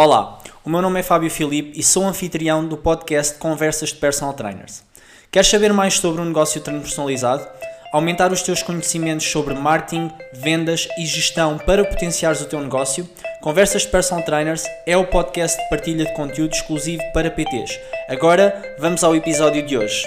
Olá, o meu nome é Fábio Filipe e sou anfitrião do podcast Conversas de Personal Trainers. Queres saber mais sobre um negócio transpersonalizado? Aumentar os teus conhecimentos sobre marketing, vendas e gestão para potenciares o teu negócio? Conversas de Personal Trainers é o podcast de partilha de conteúdo exclusivo para PTs. Agora, vamos ao episódio de hoje.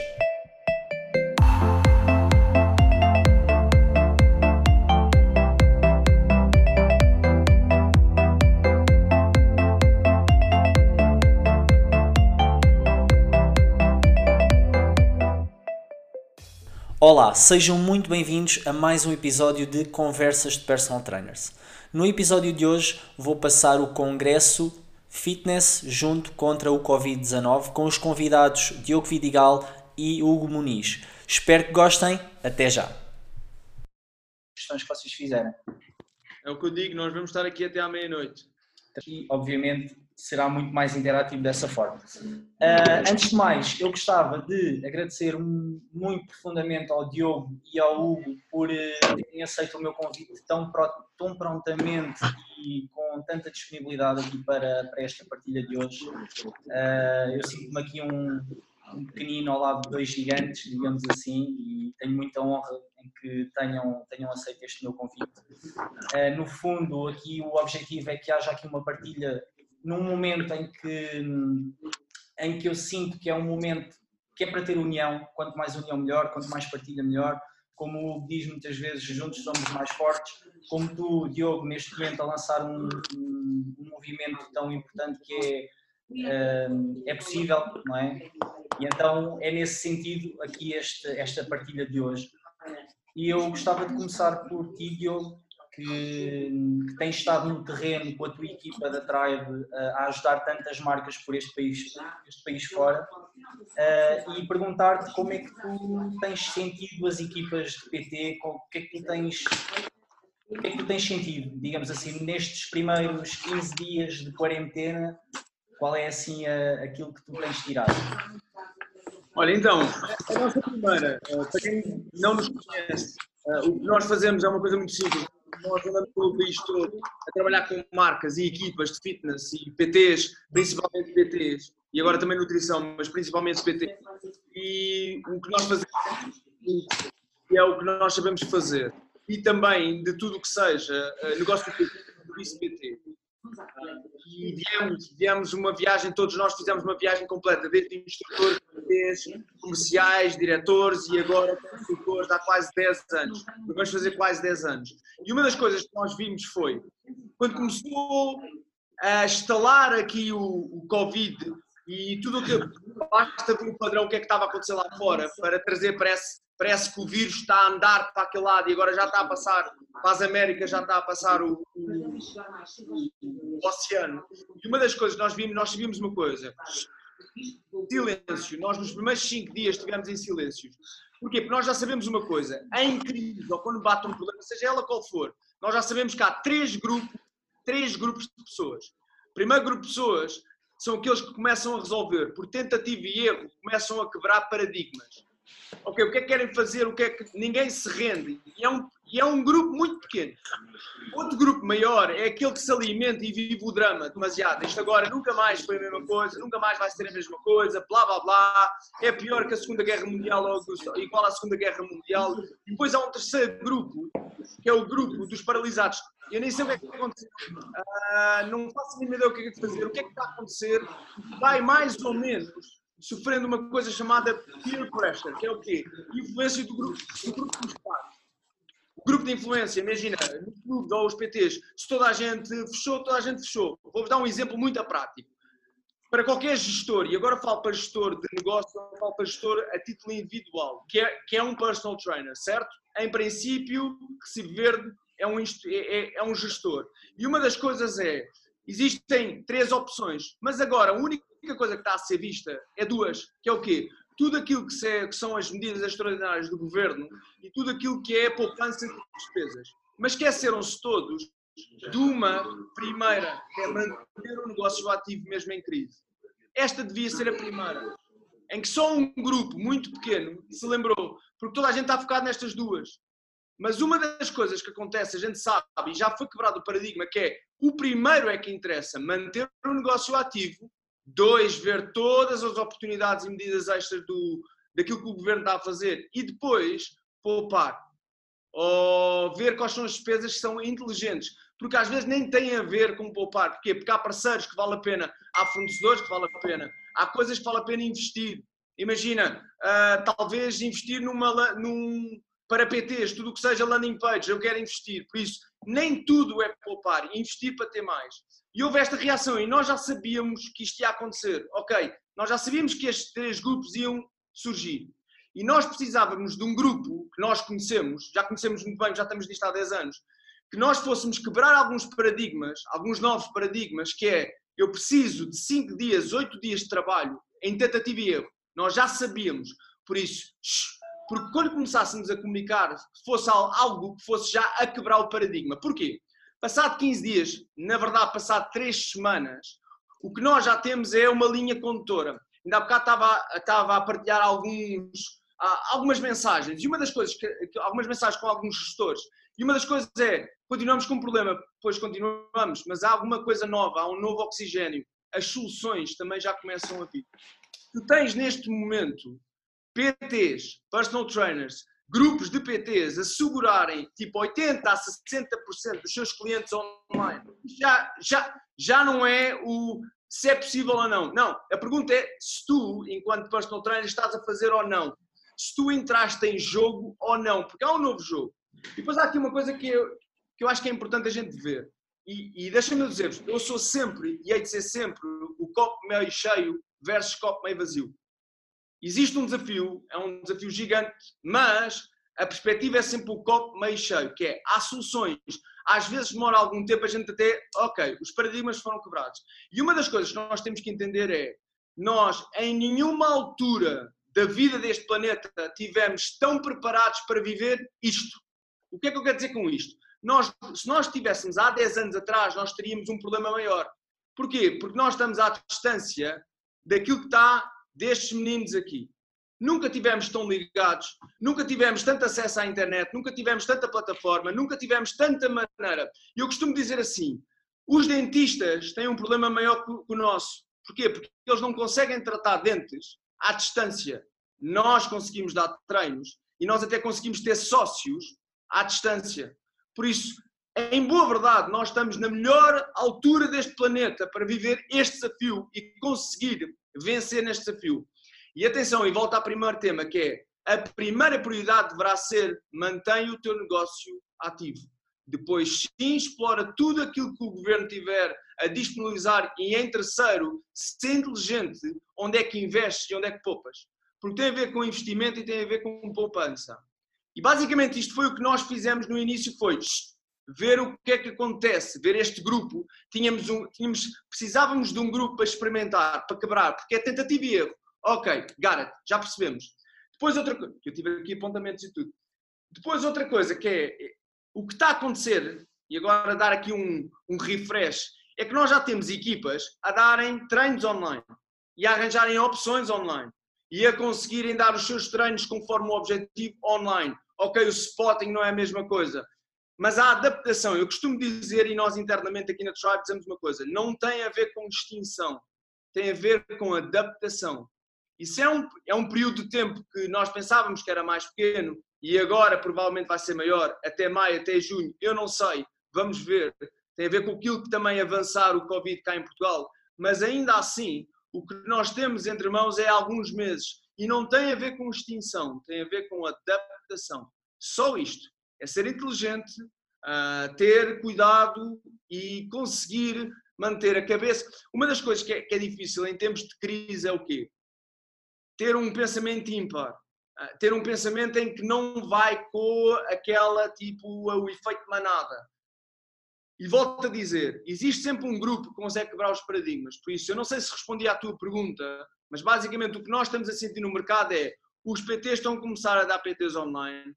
Olá, sejam muito bem-vindos a mais um episódio de Conversas de Personal Trainers. No episódio de hoje vou passar o congresso Fitness junto contra o Covid-19 com os convidados Diogo Vidigal e Hugo Muniz. Espero que gostem. Até já. Questões que vocês fizeram. É o que eu digo, nós vamos estar aqui até à meia-noite. E, obviamente, será muito mais interativo dessa forma. Uh, antes de mais, eu gostava de agradecer muito profundamente ao Diogo e ao Hugo por uh, terem aceito o meu convite tão, tão prontamente e com tanta disponibilidade aqui para, para esta partilha de hoje. Uh, eu sinto-me aqui um, um pequenino ao lado de dois gigantes, digamos assim, e tenho muita honra em que tenham, tenham aceito este meu convite. Uh, no fundo, aqui o objetivo é que haja aqui uma partilha num momento em que, em que eu sinto que é um momento que é para ter união, quanto mais união melhor, quanto mais partilha melhor, como diz muitas vezes, juntos somos mais fortes, como tu, Diogo, neste momento a lançar um, um, um movimento tão importante que é, uh, é possível, não é? E então é nesse sentido aqui este, esta partilha de hoje. E eu gostava de começar por ti, Diogo, que, que tens estado no terreno com a tua equipa da Tribe a ajudar tantas marcas por este país, este país fora. Uh, e perguntar-te como é que tu tens sentido as equipas de PT, o que é que tu tens o que é que tu tens sentido, digamos assim, nestes primeiros 15 dias de quarentena, qual é assim a, aquilo que tu tens tirado? Olha, então, a nossa primeira, eh, para quem não nos conhece, eh, o que nós fazemos é uma coisa muito simples nós andamos pelo país todo a trabalhar com marcas e equipas de fitness e PTs, principalmente PTs, e agora também nutrição, mas principalmente PT. E o que nós fazemos é o que nós sabemos fazer. E também de tudo o que seja eh, negócio PT, serviço PT. E viemos, viemos uma viagem, todos nós fizemos uma viagem completa, desde instrutor, comerciais, diretores e agora consultores há quase 10 anos. Vamos fazer quase 10 anos. E uma das coisas que nós vimos foi, quando começou a instalar aqui o, o Covid e tudo o que basta ver o padrão, o que é que estava a acontecer lá fora, para trazer, parece, parece que o vírus está a andar para aquele lado e agora já está a passar para as Américas, já está a passar o, o, o oceano. E uma das coisas que nós vimos, nós vimos uma coisa, silêncio. Nós nos primeiros cinco dias estivemos em silêncio. Porquê? Porque nós já sabemos uma coisa, em crise ou quando bate um problema, seja ela qual for, nós já sabemos que há três grupos, três grupos de pessoas. O primeiro grupo de pessoas são aqueles que começam a resolver, por tentativa e erro, começam a quebrar paradigmas. Ok, o que é que querem fazer? O que é que ninguém se rende? E é um, e é um grupo muito pequeno. Outro grupo maior é aquele que se alimenta e vive o drama demasiado. Isto agora nunca mais foi a mesma coisa, nunca mais vai ser a mesma coisa, blá blá blá. É pior que a Segunda Guerra Mundial ou igual à Segunda Guerra Mundial. E depois há um terceiro grupo, que é o grupo dos paralisados. Eu nem sei o que é que acontecer. Uh, não faço a ideia o que é que é fazer. O que é que está a acontecer? Vai mais ou menos sofrendo uma coisa chamada peer pressure, que é o quê? Influência do grupo, do grupo dos pares. Grupo de influência, imagina, no clube ou os PTs, se toda a gente fechou, toda a gente fechou. Vou-vos dar um exemplo muito prático. Para qualquer gestor, e agora falo para gestor de negócio, falo para gestor a título individual, que é, que é um personal trainer, certo? Em princípio, Recife Verde é um, é, é, é um gestor. E uma das coisas é, existem três opções, mas agora a única coisa que está a ser vista é duas, que é o quê? Tudo aquilo que, é, que, são as medidas extraordinárias do governo e tudo aquilo que é a poupança de despesas. Mas esqueceram-se todos de uma primeira, que é manter o negócio ativo mesmo em crise. Esta devia ser a primeira, em que só um grupo muito pequeno se lembrou, porque toda a gente está focado nestas duas. Mas uma das coisas que acontece, a gente sabe, e já foi quebrado o paradigma, que é o primeiro é que interessa manter o negócio ativo, dois, ver todas as oportunidades e medidas extras do, daquilo que o governo está a fazer e depois poupar. Ou ver quais são as despesas que são inteligentes. Porque às vezes nem tem a ver com poupar. Porquê? Porque há parceiros que vale a pena, há fornecedores que vale a pena, há coisas que vale a pena investir. Imagina, uh, talvez investir numa, num, para PTs, tudo o que seja landing page, eu quero investir. Por isso, nem tudo é poupar, investir para ter mais. E houve esta reação e nós já sabíamos que isto ia acontecer. Ok, nós já sabíamos que estes três grupos iam surgir. E nós precisávamos de um grupo que nós conhecemos, já conhecemos muito bem, já estamos nisto há 10 anos, que nós fôssemos quebrar alguns paradigmas, alguns novos paradigmas, que é eu preciso de 5 dias, 8 dias de trabalho em tentativa e erro. Nós já sabíamos. Por isso, porque quando começássemos a comunicar, fosse algo que fosse já a quebrar o paradigma. Porquê? Passado 15 dias, na verdade, passado 3 semanas, o que nós já temos é uma linha condutora. Ainda há bocado estava, estava a partilhar alguns, algumas mensagens, e uma das coisas, algumas mensagens com alguns gestores, e uma das coisas é, continuamos com um problema, pois continuamos, mas há alguma coisa nova, há um novo oxigênio, as soluções também já começam a vir. Tu tens neste momento PTs, personal trainers, grupos de PTs assegurarem tipo 80 a 60% dos seus clientes online, já, já, já não é o se é possível ou não. Não, a pergunta é se tu, enquanto personal trainer, estás a fazer ou não. Se tu entraste em jogo ou não, porque há um novo jogo. E depois há aqui uma coisa que eu, que eu acho que é importante a gente ver. E, e deixa-me dizer-vos, eu sou sempre, e hei de ser sempre, o copo meio cheio versus copo meio vazio. Existe um desafio, é um desafio gigante, mas a perspectiva é sempre o copo meio cheio, que é, há soluções. Às vezes demora algum tempo a gente até, ok, os paradigmas foram quebrados. E uma das coisas que nós temos que entender é, nós em nenhuma altura da vida deste planeta tivemos tão preparados para viver isto. O que é que eu quero dizer com isto? Nós, se nós estivéssemos há 10 anos atrás, nós teríamos um problema maior. Porquê? Porque nós estamos à distância daquilo que está destes meninos aqui. Nunca tivemos tão ligados, nunca tivemos tanto acesso à internet, nunca tivemos tanta plataforma, nunca tivemos tanta maneira. E eu costumo dizer assim: os dentistas têm um problema maior que o nosso. Porquê? Porque eles não conseguem tratar dentes à distância. Nós conseguimos dar treinos e nós até conseguimos ter sócios à distância. Por isso, em boa verdade, nós estamos na melhor altura deste planeta para viver este desafio e conseguir vencer neste desafio. E atenção, e volta ao primeiro tema, que é a primeira prioridade deverá ser mantém o teu negócio ativo. Depois, sim, explora tudo aquilo que o governo tiver a disponibilizar e, em terceiro, ser inteligente onde é que investes e onde é que poupas. Porque tem a ver com investimento e tem a ver com poupança. E basicamente isto foi o que nós fizemos no início, foi ver o que é que acontece, ver este grupo. Tínhamos um, tínhamos, precisávamos de um grupo para experimentar, para quebrar, porque é tentativa e erro. Ok, Garrett, já percebemos. Depois outra coisa, eu tive aqui apontamentos e tudo. Depois outra coisa que é o que está a acontecer, e agora dar aqui um, um refresh, é que nós já temos equipas a darem treinos online e a arranjarem opções online e a conseguirem dar os seus treinos conforme o objetivo online. Ok, o spotting não é a mesma coisa, mas a adaptação, eu costumo dizer, e nós internamente aqui na Tribe dizemos uma coisa, não tem a ver com extinção, tem a ver com adaptação. Isso é um, é um período de tempo que nós pensávamos que era mais pequeno e agora provavelmente vai ser maior, até maio, até junho, eu não sei, vamos ver. Tem a ver com aquilo que também avançar o Covid cá em Portugal, mas ainda assim, o que nós temos entre mãos é alguns meses e não tem a ver com extinção, tem a ver com adaptação. Só isto é ser inteligente, uh, ter cuidado e conseguir manter a cabeça. Uma das coisas que é, que é, difícil em tempos de crise é o quê? Ter um pensamento ímpar. Uh, ter um pensamento em que não vai com aquela, tipo, o efeito manada. E volto a dizer, existe sempre um grupo que consegue quebrar os paradigmas. Por isso, eu não sei se respondi à tua pergunta, mas basicamente o que nós estamos a sentir no mercado é os PTs estão a começar a dar PTs online,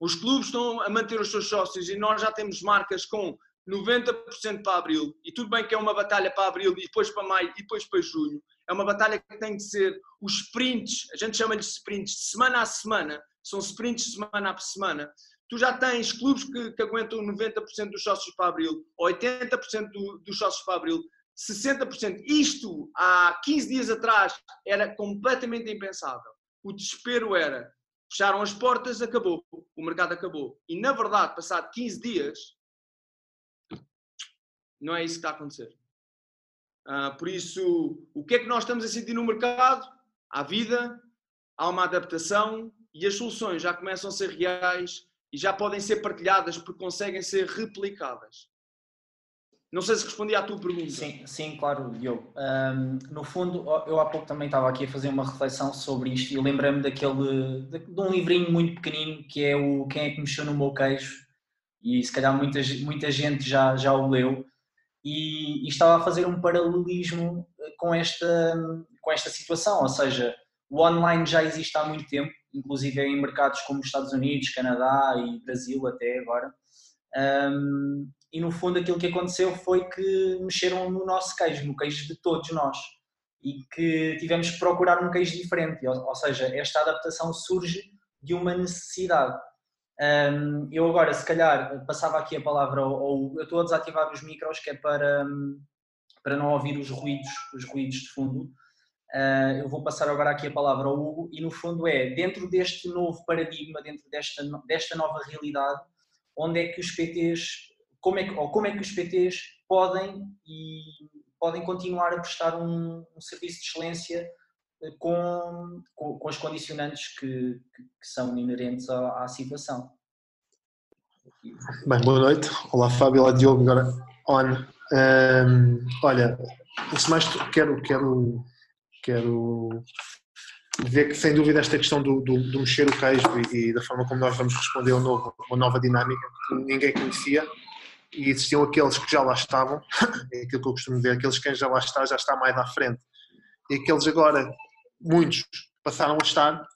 os clubes estão a manter os seus sócios e nós já temos marcas com 90% para abril. E tudo bem que é uma batalha para abril e depois para maio e depois para junho. É uma batalha que tem de ser os sprints, a gente chama-lhes sprints, de semana a semana, são sprints semana a semana. tu já tens clubes que, que aguentam 90% dos sócios para abril, 80% do, dos sócios para abril, 60%. Isto, há 15 dias atrás, era completamente impensável. O desespero era, fecharam as portas, acabou, o mercado acabou. E, na verdade, passado 15 dias, não é isso que está a acontecer. Uh, por isso, o que é que nós estamos a sentir no mercado? Há vida, há uma adaptação e as soluções já começam a ser reais e já podem ser partilhadas porque conseguem ser replicadas. Não sei se respondi à tua pergunta. Sim, sim claro, Diogo. Um, no fundo, eu há pouco também estava aqui a fazer uma reflexão sobre isto e lembrei-me daquele de, de, um livrinho muito pequenino que é o Quem é que mexeu no meu queijo e se calhar muita, muita gente já, já o leu e, e estava a fazer um paralelismo com esta, com esta situação, ou seja, o online já existe há muito tempo, inclusive em mercados como os Estados Unidos, Canadá e Brasil até agora. Um, e no fundo aquilo que aconteceu foi que mexeram no nosso queijo, no queijo de todos nós. E que tivemos que procurar um queijo diferente, ou, ou seja, esta adaptação surge de uma necessidade. Um, eu agora, se calhar, passava aqui a palavra ao, ao, Eu estou a desativar os micros, que é para, para não ouvir os ruídos, os ruídos de fundo. Uh, eu vou passar agora aqui a palavra ao Hugo e no fundo é, dentro deste novo paradigma, dentro desta, desta nova realidade, onde é que os PTs, como é que, ou como é que os PTs podem e podem continuar a prestar um, um serviço de excelência eh, com, com, com as condicionantes que, que, são inerentes à, à, situação. Bem, boa noite. Olá Fábio, olá Diogo, agora on. Um, olha, antes de mais quero, quero quero ver que, sem dúvida, esta questão do, do, do mexer o queijo e, e, da forma como nós vamos responder a um uma nova dinâmica que ninguém conhecia e existiam aqueles que já lá estavam, é aquilo que eu costumo dizer, aqueles que já lá está, já está mais à frente. E aqueles agora, muitos, passaram a estar,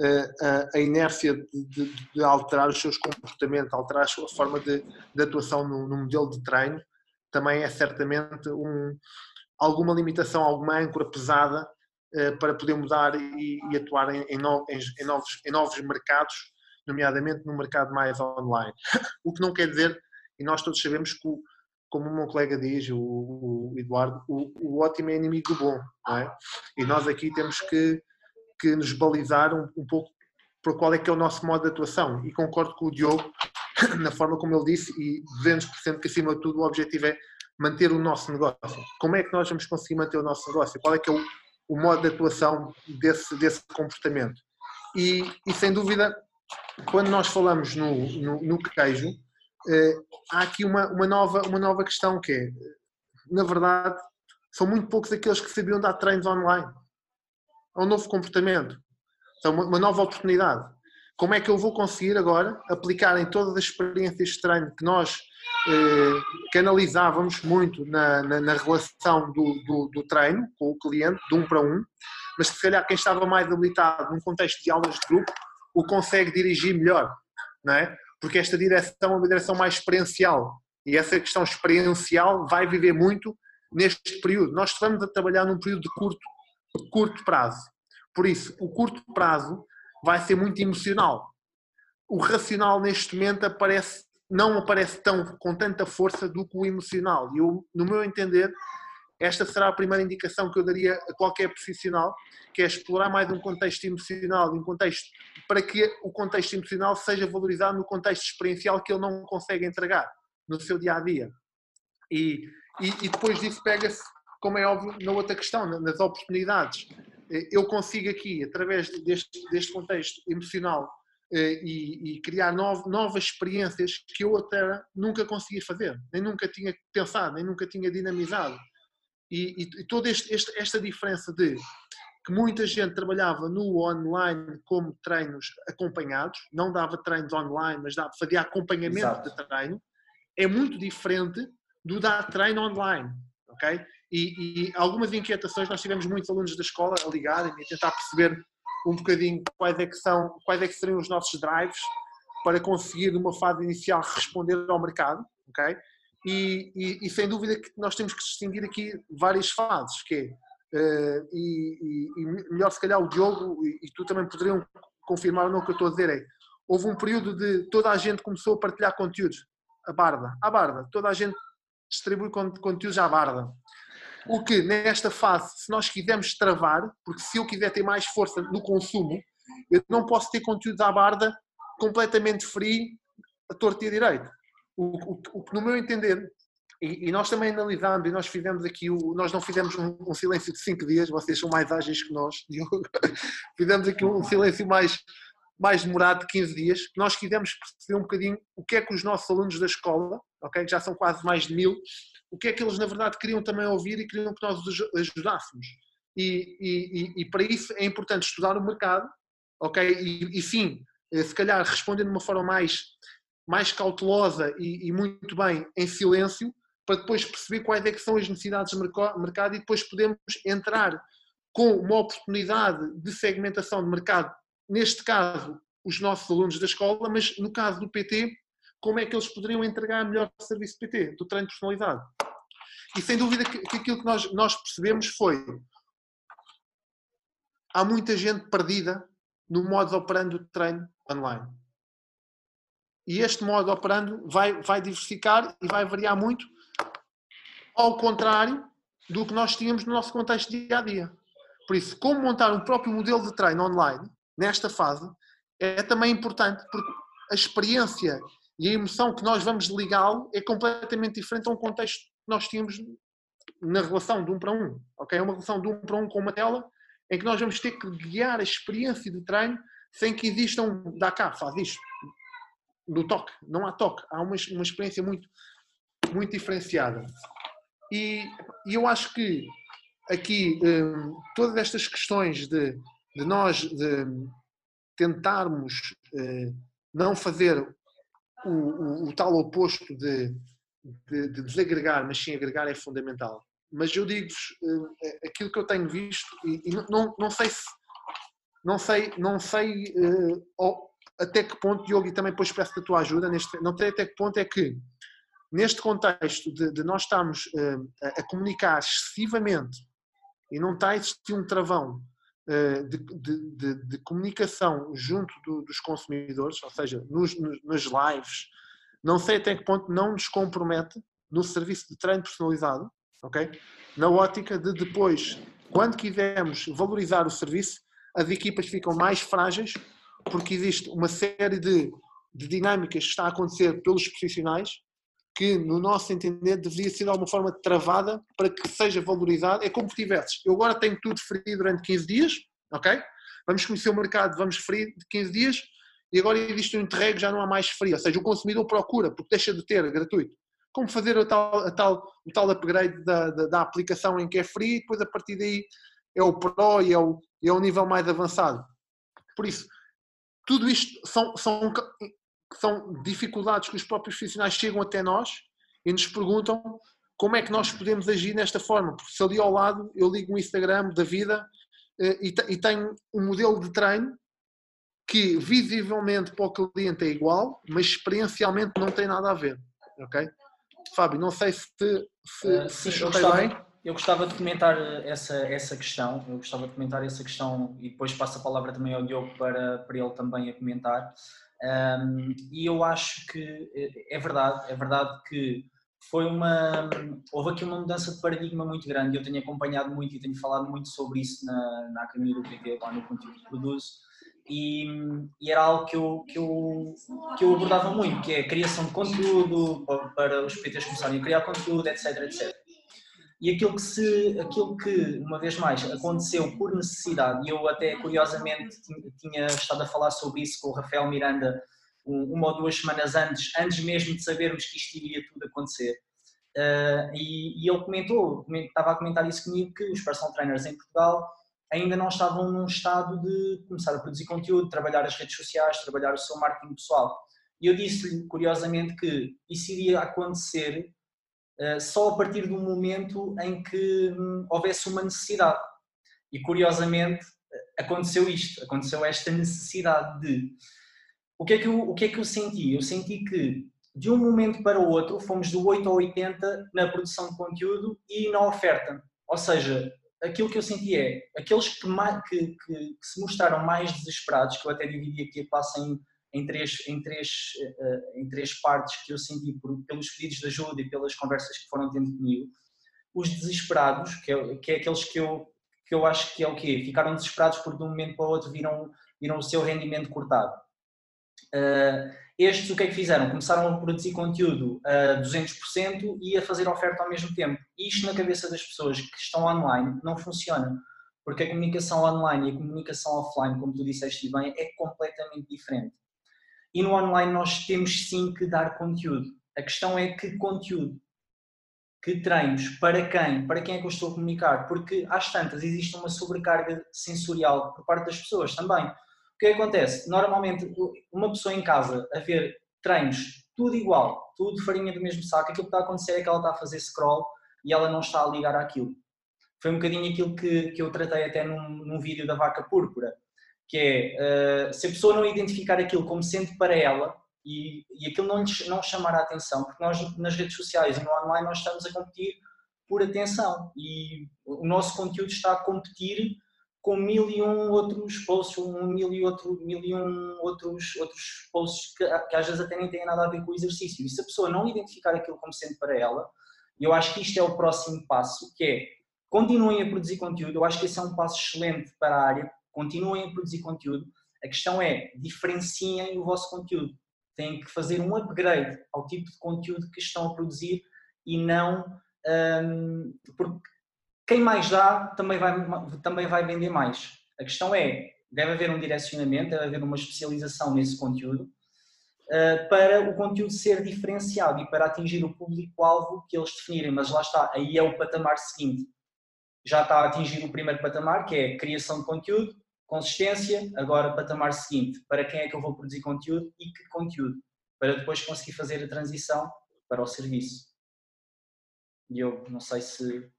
eh, a inércia de, de, de, alterar os seus comportamentos, alterar a sua forma de, de atuação no, no, modelo de treino, também é certamente um, alguma limitação, alguma âncora pesada eh, para poder mudar e, e atuar em, em, em, em novos mercados, nomeadamente no mercado mais online. O que não quer dizer, e nós todos sabemos que, o, como o meu colega diz, o, o Eduardo, o, o, ótimo é inimigo do bom, é? E nós aqui temos que, que nos balizar um, um pouco para qual é que é o nosso modo de atuação. E concordo com o Diogo na forma como ele disse, e 200% que acima de tudo o objetivo é manter o nosso negócio. Como é que nós vamos conseguir manter o nosso negócio? Qual é que é o, o modo de atuação desse, desse comportamento? E, e, sem dúvida, quando nós falamos no, no, no queijo, há aqui uma, uma, nova, uma nova questão que é, na verdade, são muito poucos aqueles que sabiam dar treinos online. É um novo comportamento. É uma, uma nova oportunidade. Como é que eu vou conseguir agora aplicar em todas as experiências de treino que nós eh, canalizávamos muito na, na, na relação do, do, do, treino com o cliente, de um para um, mas se calhar quem estava mais habilitado num contexto de aulas de grupo o consegue dirigir melhor, não é? Porque esta direção é uma direção mais experiencial e essa questão experiencial vai viver muito neste período. Nós estamos a trabalhar num período de curto, curto prazo. Por isso, o curto prazo vai ser muito emocional. O racional neste momento aparece não aparece tão com tanta força do que o emocional. E eu, no meu entender, esta será a primeira indicação que eu daria a qualquer profissional, que é explorar mais um contexto emocional, um contexto para que o contexto emocional seja valorizado no contexto experiencial que ele não consegue entregar no seu dia a dia. E, e, e depois disso pega-se, como é óbvio, na outra questão, nas oportunidades. Eu consigo aqui, através deste, deste contexto emocional, eh, e, e, criar novas experiências que eu até nunca conseguia fazer, nem nunca tinha pensado, nem nunca tinha dinamizado. E, e, e toda este, este, esta diferença de que muita gente trabalhava no online como treinos acompanhados, não dava treinos online, mas dava, fazia acompanhamento Exato. de treino, é muito diferente do dar treino online, ok? E, e algumas inquietações, nós tivemos muitos alunos da escola a ligarem e a tentar perceber um bocadinho quais é que são, quais é que seriam os nossos drives para conseguir numa fase inicial responder ao mercado, ok? E, e, e sem dúvida que nós temos que distinguir aqui várias fases, que é, uh, e, e, melhor se calhar o Diogo e, tu também poderiam confirmar ou não o que eu estou a dizer é, houve um período de toda a gente começou a partilhar conteúdos. A barda, a barda, toda a gente distribui conteúdos à barda. O que nesta fase, se nós quisermos travar, porque se eu quiser ter mais força no consumo, eu não posso ter conteúdos à barda completamente free, a torta e a direito. O, o, o que, no meu entender, e, e, nós também analisando, e nós fizemos aqui, o, nós não fizemos um, um, silêncio de 5 dias, vocês são mais ágeis que nós, fizemos aqui um silêncio mais, mais demorado de 15 dias. Nós quisemos perceber um bocadinho o que é que os nossos alunos da escola, ok, que já são quase mais de mil, o que é que eles na verdade queriam também ouvir e queriam que nós os ajudássemos. E, e, e para isso é importante estudar o mercado, ok, e, e sim, eh, se calhar responder de uma forma mais, mais cautelosa e, muito bem em silêncio, para depois perceber quais é são as necessidades do mercado e depois podemos entrar com uma oportunidade de segmentação de mercado, neste caso, os nossos alunos da escola, mas no caso do PT, como é que eles poderiam entregar melhor serviço de PT, do treino personalizado. E sem dúvida que, aquilo que nós, nós percebemos foi há muita gente perdida no modo operando de treino online. E este modo operando vai, vai diversificar e vai variar muito ao contrário do que nós tínhamos no nosso contexto dia a dia. Por isso, como montar um próprio modelo de treino online nesta fase é também importante porque a experiência e a emoção que nós vamos ligá-lo é completamente diferente a um contexto que nós tínhamos na relação de um para um. Ok? É uma relação de um para um com uma tela em que nós vamos ter que guiar a experiência de treino sem que exista um dá cá, faz isto. No toque, não há toque, há uma, uma experiência muito, muito diferenciada. E, e eu acho que aqui um, todas estas questões de, de nós de tentarmos uh, não fazer o, o, o, tal oposto de, de, de, desagregar, mas sim agregar é fundamental. Mas eu digo-vos uh, aquilo que eu tenho visto e, e não, não sei se não sei, não sei uh, até que ponto, Diogo, e também depois peço a tua ajuda, neste, não sei até que ponto é que neste contexto de, de nós estarmos uh, a, comunicar excessivamente e não está a existir um travão uh, de, de, de, comunicação junto do, dos consumidores, ou seja, nos, nos, nas lives, não sei até que ponto não nos compromete no serviço de treino personalizado, ok? Na ótica de depois, quando quisermos valorizar o serviço, as equipas ficam mais frágeis porque existe uma série de, de dinâmicas que está a acontecer pelos profissionais que, no nosso entender, deveria ser de alguma forma travada para que seja valorizado. É como se tivesses, eu agora tenho tudo free durante 15 dias, ok? Vamos conhecer o mercado, vamos free de 15 dias e agora existe um interrego, já não há mais free, ou seja, o consumidor procura, porque deixa de ter gratuito. Como fazer o tal, a tal, o tal upgrade da, da, da aplicação em que é free e depois a partir daí é o Pro e é o, e é o nível mais avançado. Por isso, tudo isto são, são são dificuldades que os próprios profissionais chegam até nós e nos perguntam como é que nós podemos agir nesta forma. Porque se ali ao lado eu ligo um Instagram da vida eh, e tenho um modelo de treino que visivelmente para o cliente é igual, mas experiencialmente não tem nada a ver. Ok? Fábio, não sei se, se, uh, se sim, eu gostava, bem. Eu gostava de comentar essa, essa questão, eu gostava de comentar essa questão e depois passo a palavra também ao Diogo para, para ele também a comentar. Um, e eu acho que é, é verdade, é verdade que foi uma. Houve aqui uma mudança de paradigma muito grande. Eu tenho acompanhado muito e tenho falado muito sobre isso na, na Academia do PT, lá no conteúdo que produzo. E, e, era algo que eu, que, eu, que eu abordava muito, que é a criação de conteúdo, para os PTs começarem a criar conteúdo, etc, etc. E aquilo que, se, aquilo que, uma vez mais, aconteceu por necessidade, e eu até curiosamente tinha estado a falar sobre isso com o Rafael Miranda uma ou duas semanas antes, antes mesmo de sabermos que isto iria tudo acontecer. Uh, e, e, ele comentou, estava a comentar isso comigo, que os personal trainers em Portugal ainda não estavam num estado de começar a produzir conteúdo, trabalhar as redes sociais, trabalhar o seu marketing pessoal. E eu disse-lhe, curiosamente, que isso iria acontecer só a partir do momento em que hum, houvesse uma necessidade. E curiosamente eh, aconteceu isto, aconteceu esta necessidade de. O que, é que eu, o que é que eu senti? Eu senti que de um momento para o outro fomos do 8 ao 80 na produção de conteúdo e na oferta. Ou seja, aquilo que eu senti é aqueles que, que, que, que, se mostraram mais desesperados, que eu até dividi aqui a classe em, em três, em três, uh, em três partes que eu senti por, pelos pedidos de ajuda e pelas conversas que foram tendo comigo. Os desesperados, que é, que é aqueles que eu, que eu acho que é o quê? Ficaram desesperados porque de um momento para o outro viram, viram o seu rendimento cortado. Uh, estes o que é que fizeram? Começaram a produzir conteúdo a 200% e a fazer oferta ao mesmo tempo. Isto na cabeça das pessoas que estão online não funciona, porque a comunicação online e a comunicação offline, como tu disseste bem, é completamente diferente. E no online nós temos sim que dar conteúdo. A questão é que conteúdo, que treinos, para quem? Para quem é que eu estou a comunicar? Porque às tantas existe uma sobrecarga sensorial por parte das pessoas também o que acontece? Normalmente, uma pessoa em casa a ver treinos, tudo igual, tudo farinha do mesmo saco, aquilo que está a acontecer é que ela está a fazer scroll e ela não está a ligar àquilo. Foi um bocadinho aquilo que, que eu tratei até num, num vídeo da vaca púrpura, que é, uh, se a pessoa não identificar aquilo como sendo para ela e, e aquilo não, não chamar a atenção, porque nós nas redes sociais e no online nós estamos a competir por atenção e o nosso conteúdo está a competir com mil e um outros posts, um mil e, outro, mil e um outros, outros posts que, que às vezes até nem têm nada a ver com o exercício. E se a pessoa não identificar aquilo como sendo para ela, eu acho que isto é o próximo passo, que é continuem a produzir conteúdo, eu acho que esse é um passo excelente para a área, continuem a produzir conteúdo, a questão é, diferenciem o vosso conteúdo, têm que fazer um upgrade ao tipo de conteúdo que estão a produzir e não, um, porque quem mais dá também vai, também vai vender mais. A questão é, deve haver um direcionamento, deve haver uma especialização nesse conteúdo uh, para o conteúdo ser diferenciado e para atingir o público-alvo que eles definirem. Mas lá está, aí é o patamar seguinte. Já está a atingir o primeiro patamar, que é criação de conteúdo, consistência, agora patamar seguinte, para quem é que eu vou produzir conteúdo e que conteúdo, para depois conseguir fazer a transição para o serviço. E eu não sei se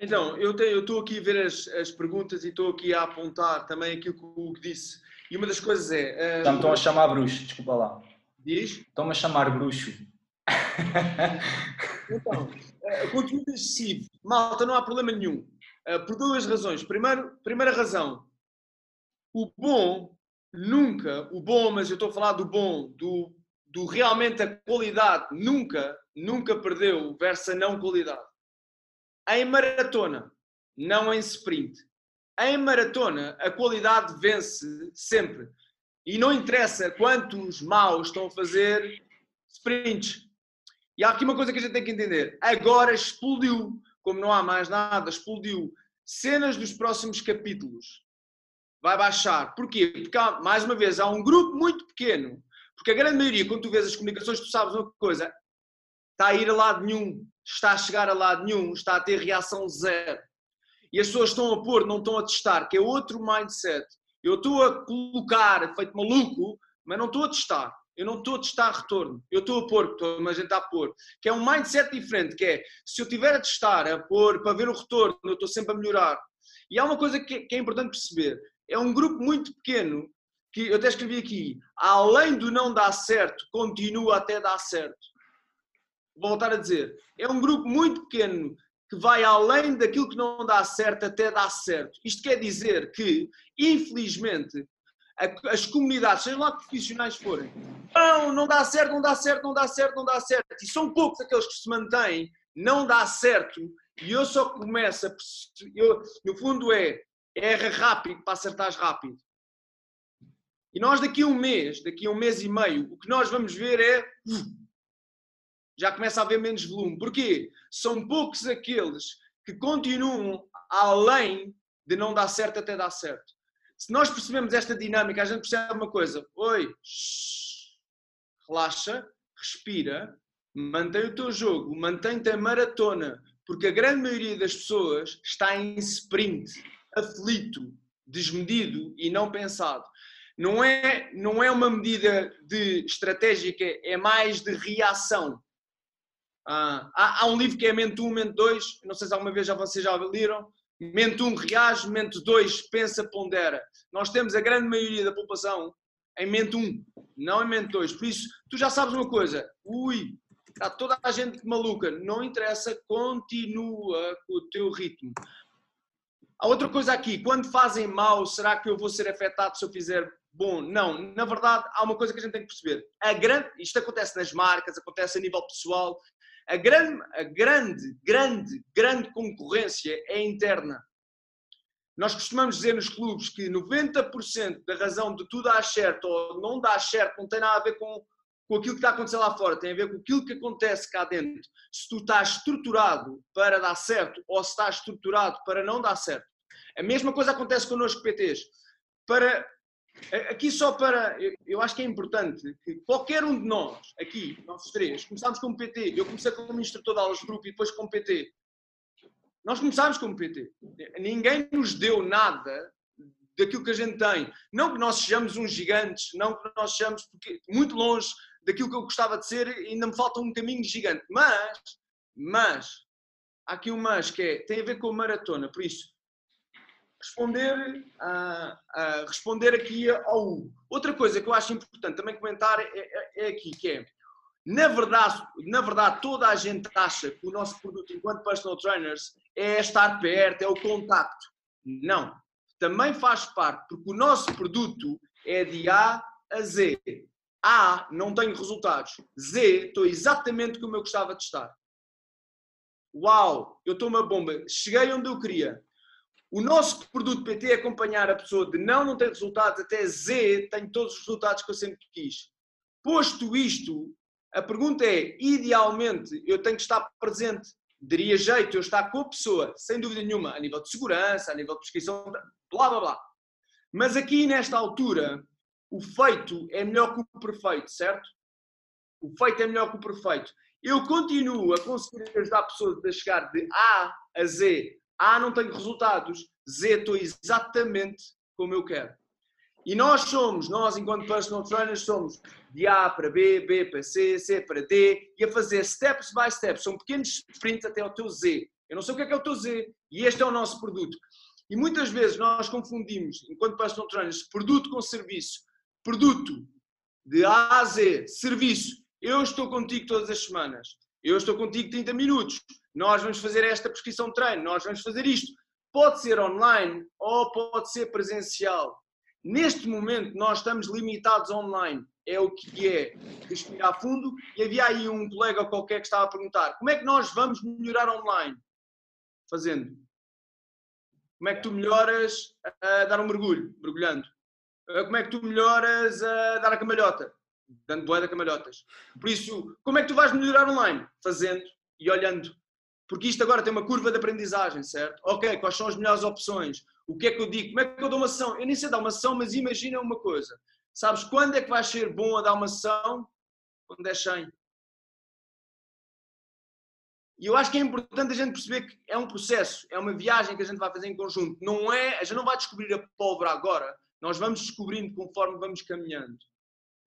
então, eu estou aqui a ver as, as perguntas e estou aqui a apontar também aquilo que o que disse. E uma das coisas é. Uh, me estão a chamar bruxo, desculpa lá. Diz? Estão-me a chamar bruxo. então, uh, conteúdo excessivo. Malta, não há problema nenhum. Uh, por duas razões. Primeiro, primeira razão. O bom, nunca, o bom, mas eu estou a falar do bom, do, do realmente a qualidade, nunca, nunca perdeu versus a não qualidade. Em maratona, não em sprint. Em maratona, a qualidade vence sempre. E não interessa quantos maus estão a fazer sprints. E há aqui uma coisa que a gente tem que entender. Agora explodiu, como não há mais nada, explodiu. Cenas dos próximos capítulos. Vai baixar. Porquê? Porque, há, mais uma vez, há um grupo muito pequeno. Porque a grande maioria, quando tu vês as comunicações, tu sabes uma coisa. Está a ir a lado nenhum está a chegar a lado nenhum, está a ter reação zero. E as pessoas estão a pôr, não estão a testar, que é outro mindset. Eu estou a colocar, feito maluco, mas não estou a testar. Eu não estou a testar retorno. Eu estou a pôr, estou a gente a pôr. Que é um mindset diferente, que é, se eu estiver a testar, a pôr, para ver o retorno, eu estou sempre a melhorar. E há uma coisa que, que é importante perceber. É um grupo muito pequeno, que eu até escrevi aqui, além do não dar certo, continua até dar certo voltar a dizer, é um grupo muito pequeno que vai além daquilo que não dá certo até dar certo. Isto quer dizer que, infelizmente, as comunidades, sejam lá que profissionais forem, não, não dá certo, não dá certo, não dá certo, não dá certo. E são poucos aqueles que se mantêm, não dá certo. E eu só começo a. Eu, no fundo, é erra rápido para acertares rápido. E nós, daqui a um mês, daqui a um mês e meio, o que nós vamos ver é já começa a haver menos volume. Porquê? São poucos aqueles que continuam além de não dar certo até dar certo. Se nós percebemos esta dinâmica, a gente percebe uma coisa. Oi, shh, relaxa, respira, mantém o teu jogo, mantém-te a maratona, porque a grande maioria das pessoas está em sprint, aflito, desmedido e não pensado. Não é, não é uma medida de estratégica, é mais de reação. Ah, há, há, um livro que é Mente 1, Mente 2, não sei se alguma vez já vocês já leram. Mente 1 reage, Mente 2 pensa, pondera. Nós temos a grande maioria da população em Mente 1, não em Mente 2. Por isso, tu já sabes uma coisa, ui, está toda a gente maluca, não interessa, continua com o teu ritmo. Há outra coisa aqui, quando fazem mal, será que eu vou ser afetado se eu fizer bom. Não, na verdade, há uma coisa que a gente tem que perceber. A grande, isto acontece nas marcas, acontece a nível pessoal. A grande, a grande, grande, grande concorrência é interna. Nós costumamos dizer nos clubes que 90% da razão de tudo dar certo ou não dar certo não tem nada a ver com, com aquilo que está a acontecer lá fora, tem a ver com aquilo que acontece cá dentro. Se tu estás estruturado para dar certo ou se estás estruturado para não dar certo. A mesma coisa acontece connosco, PTs. Para, aqui só para, eu acho que é importante que qualquer um de nós, aqui, nós três, começámos como PT, eu comecei como instrutor de aulas de grupo e depois como PT. Nós começámos como PT. Ninguém nos deu nada daquilo que a gente tem. Não que nós sejamos uns gigantes, não que nós sejamos porque, muito longe daquilo que eu gostava de ser, ainda me falta um caminho gigante. Mas, mas, há aqui um mas que é, tem a ver com a maratona. Por isso, responder, a, a responder aqui ao Hugo. Outra coisa que eu acho importante também comentar é, é, é aqui, que é, na verdade, na verdade, toda a gente acha que o nosso produto enquanto personal trainers é estar perto, é o contacto. Não. Também faz parte, porque o nosso produto é de A a Z. A, não tenho resultados. Z, estou exatamente como eu gostava de estar. Uau, eu estou uma bomba. Cheguei onde eu queria. O nosso produto PT é acompanhar a pessoa de não, não tem resultados, até Z, tenho todos os resultados que eu sempre quis. Posto isto, a pergunta é: idealmente eu tenho que estar presente? Daria jeito eu estar com a pessoa, sem dúvida nenhuma, a nível de segurança, a nível de prescrição, blá blá blá. Mas aqui nesta altura, o feito é melhor que o perfeito, certo? O feito é melhor que o perfeito. Eu continuo a conseguir ajudar pessoas a chegar de A a Z. A não tenho resultados, Z estou exatamente como eu quero. E nós somos, nós enquanto personal trainers, somos de A para B, B para C, C para D, e a fazer steps by steps, são pequenos sprints até ao teu Z. Eu não sei o que é que é o teu Z, e este é o nosso produto. E muitas vezes nós confundimos, enquanto personal trainers, produto com serviço. Produto de A a Z, serviço. Eu estou contigo todas as semanas. Eu estou contigo 30 minutos. Nós vamos fazer esta prescrição de treino. Nós vamos fazer isto. Pode ser online ou pode ser presencial. Neste momento, nós estamos limitados online. É o que é respirar fundo. E havia aí um colega qualquer que estava a perguntar: como é que nós vamos melhorar online? Fazendo. Como é que tu melhoras a dar um mergulho? Mergulhando. Como é que tu melhoras a dar a camalhota? Dando boa de camalhotas. Por isso, como é que tu vais melhorar online? Fazendo e olhando. Porque isto agora tem uma curva de aprendizagem, certo? Ok, quais são as melhores opções? O que é que eu digo? Como é que eu dou uma ação? Eu nem sei dar uma ação, mas imagina uma coisa. Sabes quando é que vais ser bom a dar uma ação? Quando é 100. E eu acho que é importante a gente perceber que é um processo, é uma viagem que a gente vai fazer em conjunto. Não é, a gente não vai descobrir a pólvora agora, nós vamos descobrindo conforme vamos caminhando.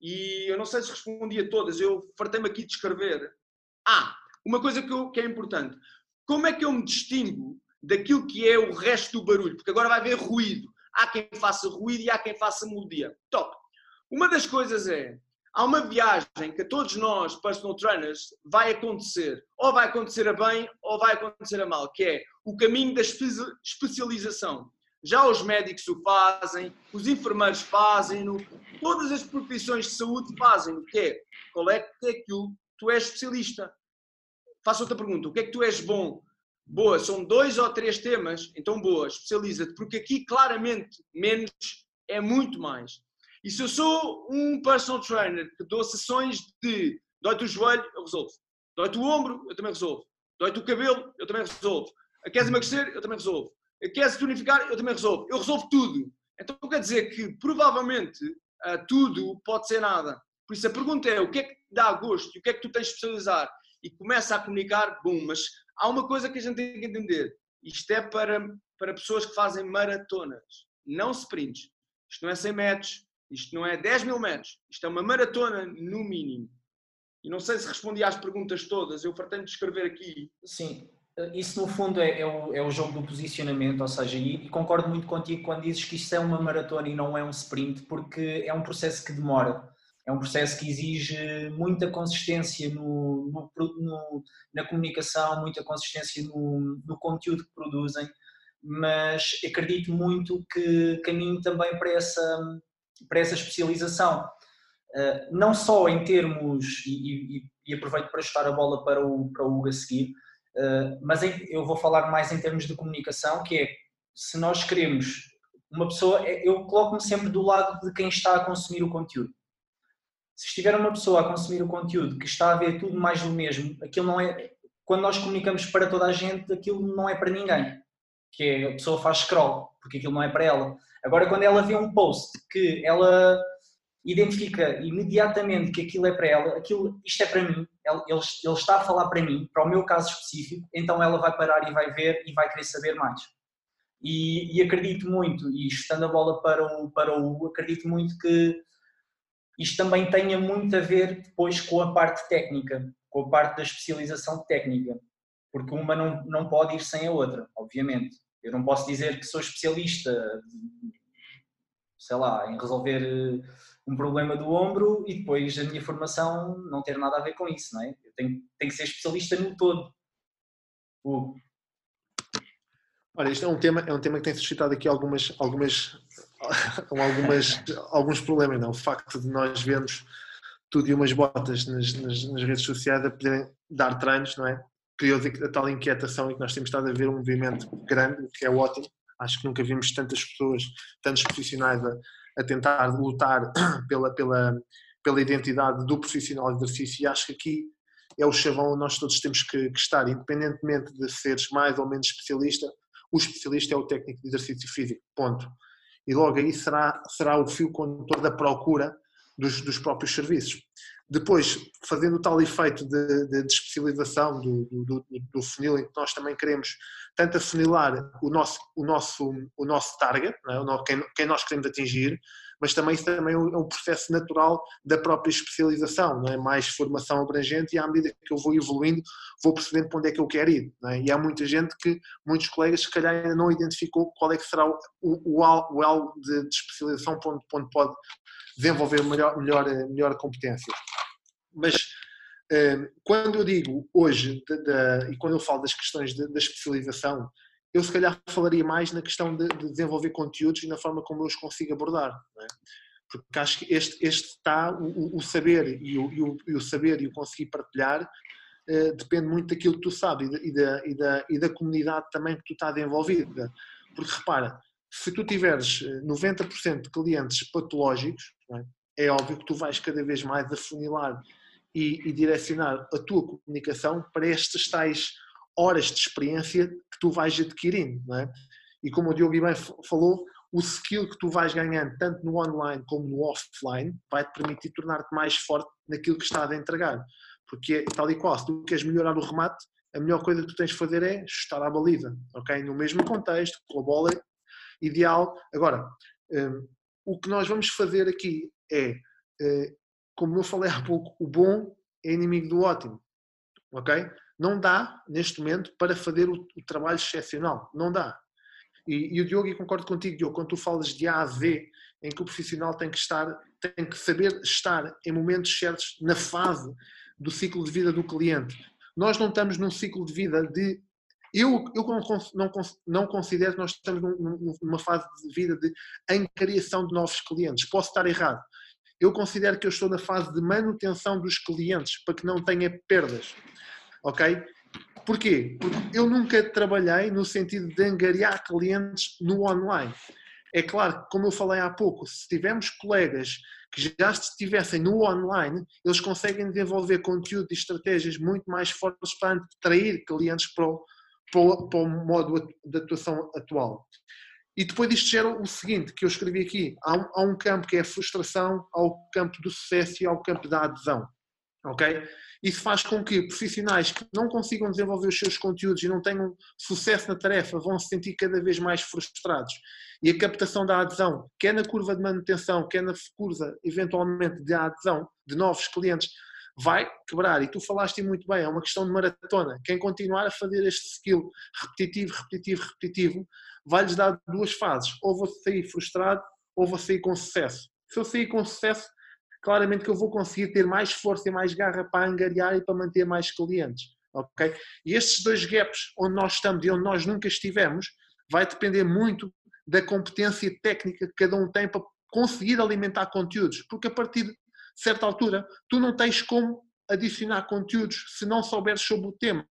E eu não sei se respondi a todas, eu fartei-me aqui de escrever. Ah, uma coisa que, eu, que é importante. Como é que eu me distingo daquilo que é o resto do barulho, porque agora vai haver ruído. Há quem faça ruído e há quem faça melodia. Top! Uma das coisas é, há uma viagem que a todos nós, personal trainers, vai acontecer. Ou vai acontecer a bem ou vai acontecer a mal, que é o caminho da especialização. Já os médicos o fazem, os enfermeiros fazem-no, todas as profissões de saúde fazem-no, que é qual é que é aquilo tu és especialista. Faço outra pergunta, o que é que tu és bom? Boa, são dois ou três temas, então boa, especializa-te, porque aqui claramente menos é muito mais. E se eu sou um personal trainer que dou sessões de dói-te o joelho, eu resolvo. Dói-te o ombro, eu também resolvo. Dói-te o cabelo, eu também resolvo. Queres emagrecer, eu também resolvo. Queres tonificar, eu também resolvo. Eu resolvo tudo. Então quer dizer que provavelmente uh, tudo pode ser nada. Por isso a pergunta é o que é que dá gosto e o que é que tu tens de especializar? E começa a comunicar, bom, mas há uma coisa que a gente tem que entender. Isto é para, para pessoas que fazem maratonas, não sprints. Isto não é 100 metros, isto não é 10 mil metros. Isto é uma maratona no mínimo. E não sei se respondi às perguntas todas, eu de escrever aqui. Sim, isso no fundo é, é, o, é o jogo do posicionamento, ou seja, e, concordo muito contigo quando dizes que isto é uma maratona e não é um sprint, porque é um processo que demora é um processo que exige muita consistência no, no, no, na comunicação, muita consistência no, conteúdo que produzem, mas acredito muito que caminho também para essa, para essa especialização. Uh, não só em termos, e, e, e, aproveito para chutar a bola para o, para o Hugo a seguir, mas em, eu vou falar mais em termos de comunicação, que é se nós queremos uma pessoa, é, eu coloco-me sempre do lado de quem está a consumir o conteúdo. Se estiver uma pessoa a consumir o conteúdo que está a ver tudo mais do mesmo, aquilo não é. Quando nós comunicamos para toda a gente, aquilo não é para ninguém. Que é, a pessoa faz scroll, porque aquilo não é para ela. Agora, quando ela vê um post que ela identifica imediatamente que aquilo é para ela, aquilo, isto é para mim, ele, ele, está a falar para mim, para o meu caso específico, então ela vai parar e vai ver e vai querer saber mais. E, e acredito muito, e estando a bola para o, para o acredito muito que isto também tenha muito a ver depois com a parte técnica, com a parte da especialização técnica, porque uma não, não pode ir sem a outra, obviamente. Eu não posso dizer que sou especialista, sei lá, em resolver eh, um problema do ombro e depois a minha formação não ter nada a ver com isso, não é? Eu tenho, tenho que ser especialista no todo. Uh. Olha, isto é um tema, é um tema que tem suscitado aqui algumas, algumas, algumas, alguns problemas, não? O facto de nós vermos tudo e umas botas nas, nas, nas redes sociais a poderem dar treinos, não é? criou a tal inquietação e que nós temos estado a ver um movimento grande, o que é ótimo. Acho que nunca vimos tantas pessoas, tantos profissionais a, a tentar lutar pela, pela, pela identidade do profissional de exercício e acho que aqui é o chavão onde nós todos temos que, que, estar, independentemente de seres mais ou menos especialista, o especialista é o técnico de exercício físico, ponto. E logo aí será, será o fio condutor da procura dos, dos próprios serviços. Depois, fazendo o tal efeito de, de, de especialização do, do, do, funil, em que nós também queremos tanto afunilar o nosso, o nosso, o nosso target, é? quem, quem, nós queremos atingir, mas também isso também é um processo natural da própria especialização, não é? mais formação abrangente e à medida que eu vou evoluindo, vou percebendo para onde é que eu quero ir. É? E há muita gente que, muitos colegas, se calhar ainda não identificou qual é que será o, o, o algo de, de especialização para onde, para onde pode desenvolver melhor, melhor, melhor competência. Mas eh, quando eu digo hoje, de, de, e quando eu falo das questões da especialização, eu se calhar falaria mais na questão de, de, desenvolver conteúdos e na forma como eu os consigo abordar. É? Porque acho que este, este está, o, o saber e o, e o, e, o, saber e o conseguir partilhar eh, depende muito daquilo que tu sabes e da, e, da, e da comunidade também que tu estás envolvida. Porque repara, se tu tiveres 90% eh, de clientes patológicos, é? é? óbvio que tu vais cada vez mais afunilar e, e, direcionar a tua comunicação para estas tais horas de experiência que tu vais adquirindo. É? E como o Diogo bem falou, o skill que tu vais ganhando tanto no online como no offline vai-te permitir tornar-te mais forte naquilo que estás a entregar. Porque tal e qual, se tu queres melhorar o remate, a melhor coisa que tu tens de fazer é ajustar a baliza, ok? No mesmo contexto, com a bola ideal. Agora, um, o que nós vamos fazer aqui é, uh, como eu falei há pouco, o bom é inimigo do ótimo, ok? Não dá, neste momento, para fazer o, o trabalho excepcional, não dá. E, e, o Diogo, e concordo contigo, Diogo, quando tu falas de A a Z, em que o profissional tem que estar, tem que saber estar em momentos certos na fase do ciclo de vida do cliente. Nós não estamos num ciclo de vida de eu, eu não, não, não considero que nós estamos numa fase de vida de criação de novos clientes. Posso estar errado. Eu considero que eu estou na fase de manutenção dos clientes para que não tenha perdas. Ok? Porquê? Porque eu nunca trabalhei no sentido de angariar clientes no online. É claro que, como eu falei há pouco, se tivermos colegas que já estivessem no online, eles conseguem desenvolver conteúdo e estratégias muito mais fortes para atrair clientes para o, para o, para o modo de atuação atual. E depois disto gera o seguinte, que eu escrevi aqui, há um, há um campo que é a frustração, há o campo do sucesso e há o campo da adesão. Ok? Isso faz com que profissionais que não consigam desenvolver os seus conteúdos e não tenham sucesso na tarefa vão se sentir cada vez mais frustrados. E a captação da adesão, quer na curva de manutenção, quer na curva, eventualmente, de adesão de novos clientes, vai quebrar. E tu falaste muito bem, é uma questão de maratona. Quem continuar a fazer este skill repetitivo, repetitivo, repetitivo, vai-lhes dar duas fases. Ou vou sair frustrado, ou vou sair com sucesso. Se eu sair com sucesso, claramente que eu vou conseguir ter mais força e mais garra para angariar e para manter mais clientes. Ok? E estes dois gaps onde nós estamos e onde nós nunca estivemos, vai depender muito da competência técnica que cada um tem para, conseguir alimentar conteúdos, porque a partir de certa altura tu não tens como adicionar conteúdos se não souberes sobre o tema.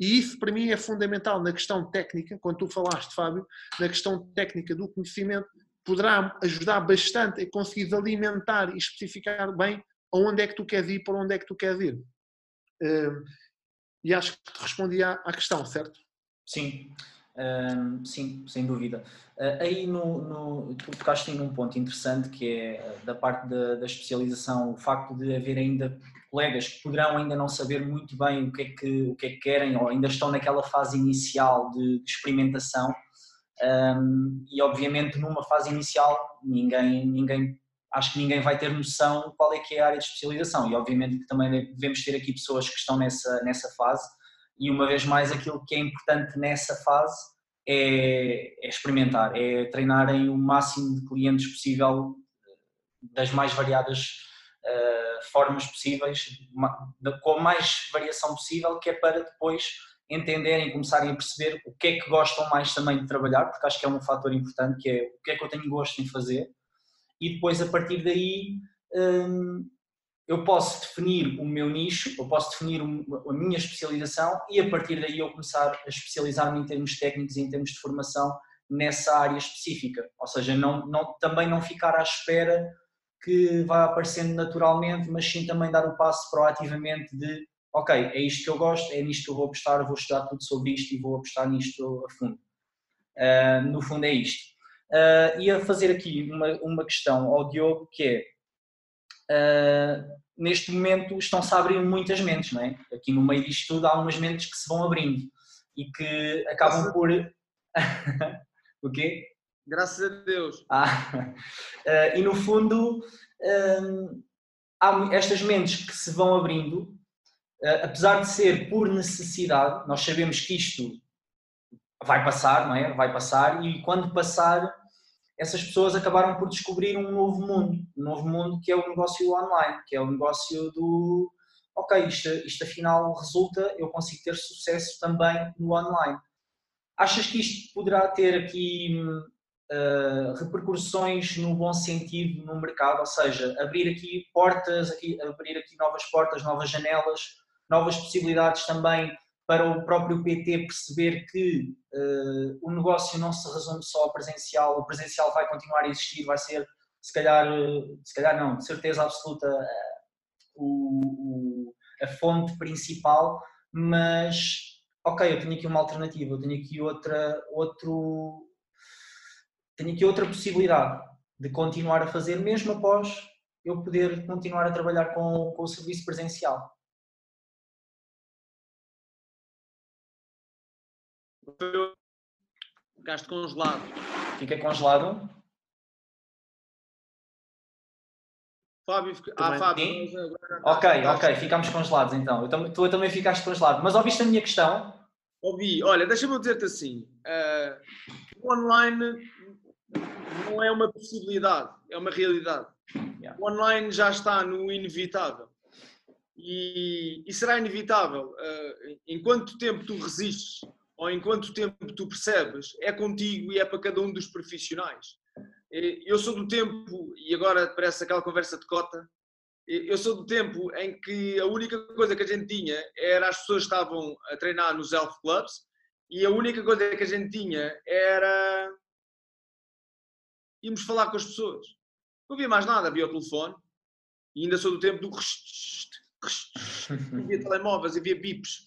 E isso para mim é fundamental na questão técnica, quando tu falaste, Fábio, na questão técnica do conhecimento, poderá ajudar bastante a conseguir alimentar e especificar bem aonde é que tu queres ir, para onde é que tu queres ir. Hum, e acho que te respondi à, questão, certo? Sim, um, sim, sem dúvida. Uh, aí no, no, tu tocaste em um ponto interessante que é da parte da, da, especialização, o facto de haver ainda colegas que poderão ainda não saber muito bem o que é que, o que, é que querem ou ainda estão naquela fase inicial de, de experimentação um, e obviamente numa fase inicial ninguém, ninguém acho que ninguém vai ter noção qual é que é a área de especialização. E obviamente que também devemos ter aqui pessoas que estão nessa, nessa fase. E uma vez mais aquilo que é importante nessa fase é, é experimentar, é treinarem o máximo de clientes possível das mais variadas uh, formas possíveis, com a mais variação possível, que é para depois entenderem, começarem a perceber o que é que gostam mais também de trabalhar, porque acho que é um fator importante, que é o que é que eu tenho gosto em fazer, e depois a partir daí hum, eu posso definir o meu nicho, eu posso definir a minha especialização e a partir daí eu começar a especializar-me em termos técnicos e em termos de formação nessa área específica. Ou seja, não, não, também não ficar à espera que vá aparecendo naturalmente, mas sim também dar o passo proativamente de ok, é isto que eu gosto, é nisto que eu vou apostar, vou estudar tudo sobre isto e vou apostar nisto a fundo. Uh, no fundo é isto. Uh, e a fazer aqui uma, uma questão ao Diogo que é uh, neste momento estão-se a abrir muitas mentes, não é? Aqui no meio disto tudo há umas mentes que se vão abrindo e que acabam por. o quê? Graças a Deus. Ah, uh, e no fundo há estas mentes que se vão abrindo, apesar de ser por necessidade, nós sabemos que isto vai passar, não é? Vai passar e quando passar essas pessoas acabaram por descobrir um novo mundo, um novo mundo que é o negócio online, que é o negócio do ok, isto, isto afinal resulta, eu consigo ter sucesso também no online. Achas que isto poderá ter aqui uh, repercussões no bom sentido no mercado, ou seja, abrir aqui portas, aqui, abrir aqui novas portas, novas janelas, novas possibilidades também para o próprio PT perceber que uh, o negócio não se resume só ao presencial, o presencial vai continuar a existir, vai ser, se calhar, uh, se calhar não, de certeza absoluta, uh, o, o, a fonte principal, mas ok, eu tenho aqui uma alternativa, eu tenho aqui outra, outro, tenho aqui outra possibilidade de continuar a fazer mesmo após eu poder continuar a trabalhar com, com o serviço presencial. Ficaste congelado. Fica congelado? Fábio, ah, Fábio. Ok, ok, ficamos congelados então. Eu tam, tu também ficaste congelado. Mas ouviste a minha questão? Ouvi. Olha, deixa-me dizer-te assim: uh, o online não é uma possibilidade, é uma realidade. Yeah. O online já está no inevitável. E, e será inevitável. Uh, enquanto tempo tu resistes ou em quanto tempo tu percebes, é contigo e é para cada um dos profissionais. Eu sou do tempo, e agora parece aquela conversa de cota, eu sou do tempo em que a única coisa que a gente tinha era as pessoas que estavam a treinar nos elf clubs e a única coisa que a gente tinha era irmos falar com as pessoas. Não havia mais nada, havia o telefone e ainda sou do tempo do havia telemóveis, havia bips.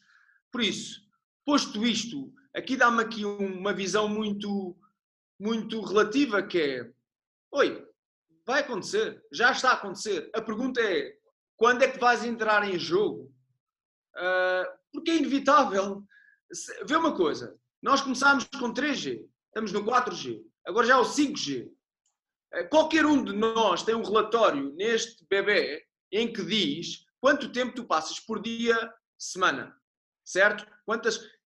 Por isso, Posto isto, aqui dá-me aqui uma visão muito, muito relativa que é, oi, vai acontecer, já está a acontecer. A pergunta é, quando é que vais entrar em jogo? Uh, porque é inevitável. Vê uma coisa, nós começámos com 3G, estamos no 4G, agora já é o 5G. Ah, qualquer um de nós tem um relatório neste bebê em que diz quanto tempo tu passas por dia, semana, certo? Quantas,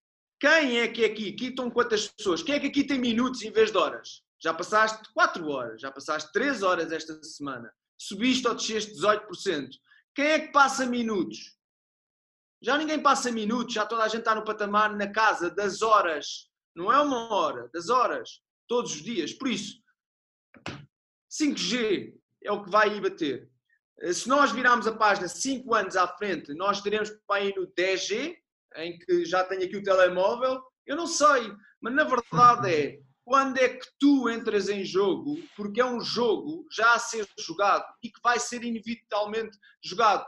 quem é que é aqui? Aqui estão quantas pessoas? Quem é que aqui tem minutos em vez de horas? Já passaste 4 horas, já passaste 3 horas esta semana. Subiste ou desceste 18%. Quem é que passa minutos? Já ninguém passa minutos, já toda a gente está no patamar na casa das horas. Não é uma hora, das horas. Todos os dias. Por isso, 5G é o que vai aí bater. Eh, se nós virarmos a página 5 anos à frente, nós estaremos para aí no 10G, em que já tenho aqui o telemóvel. Eu não sei, mas na verdade é quando é que tu entras em jogo, porque é um jogo já a ser jogado e que vai ser inevitavelmente jogado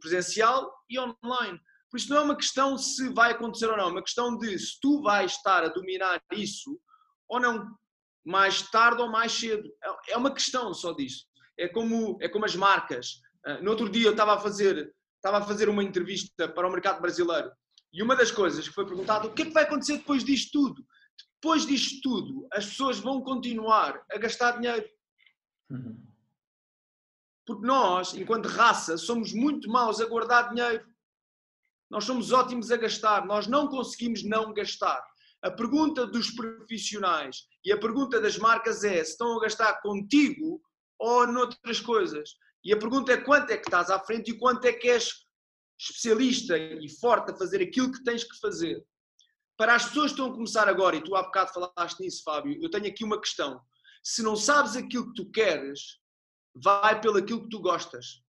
presencial e online. Por isso não é uma questão se vai acontecer ou não, é uma questão de se tu vais estar a dominar isso ou não, mais tarde ou mais cedo. É, é uma questão só disso. É como, é como as marcas. Ah, no outro dia eu estava a fazer, estava a fazer uma entrevista para o mercado brasileiro e uma das coisas que foi perguntado, o que é que vai acontecer depois disto tudo? Depois disto tudo, as pessoas vão continuar a gastar dinheiro. Uhum. Porque nós, enquanto raça, somos muito maus a guardar dinheiro. Nós somos ótimos a gastar, nós não conseguimos não gastar. A pergunta dos profissionais e a pergunta das marcas é se estão a gastar contigo ou noutras coisas. E a pergunta é quanto é que estás à frente e quanto é que és especialista e forte a fazer aquilo que tens que fazer. Para as pessoas que estão a começar agora, e tu há bocado falaste nisso, Fábio, eu tenho aqui uma questão. Se não sabes aquilo que tu queres, vai pelo aquilo que tu gostas.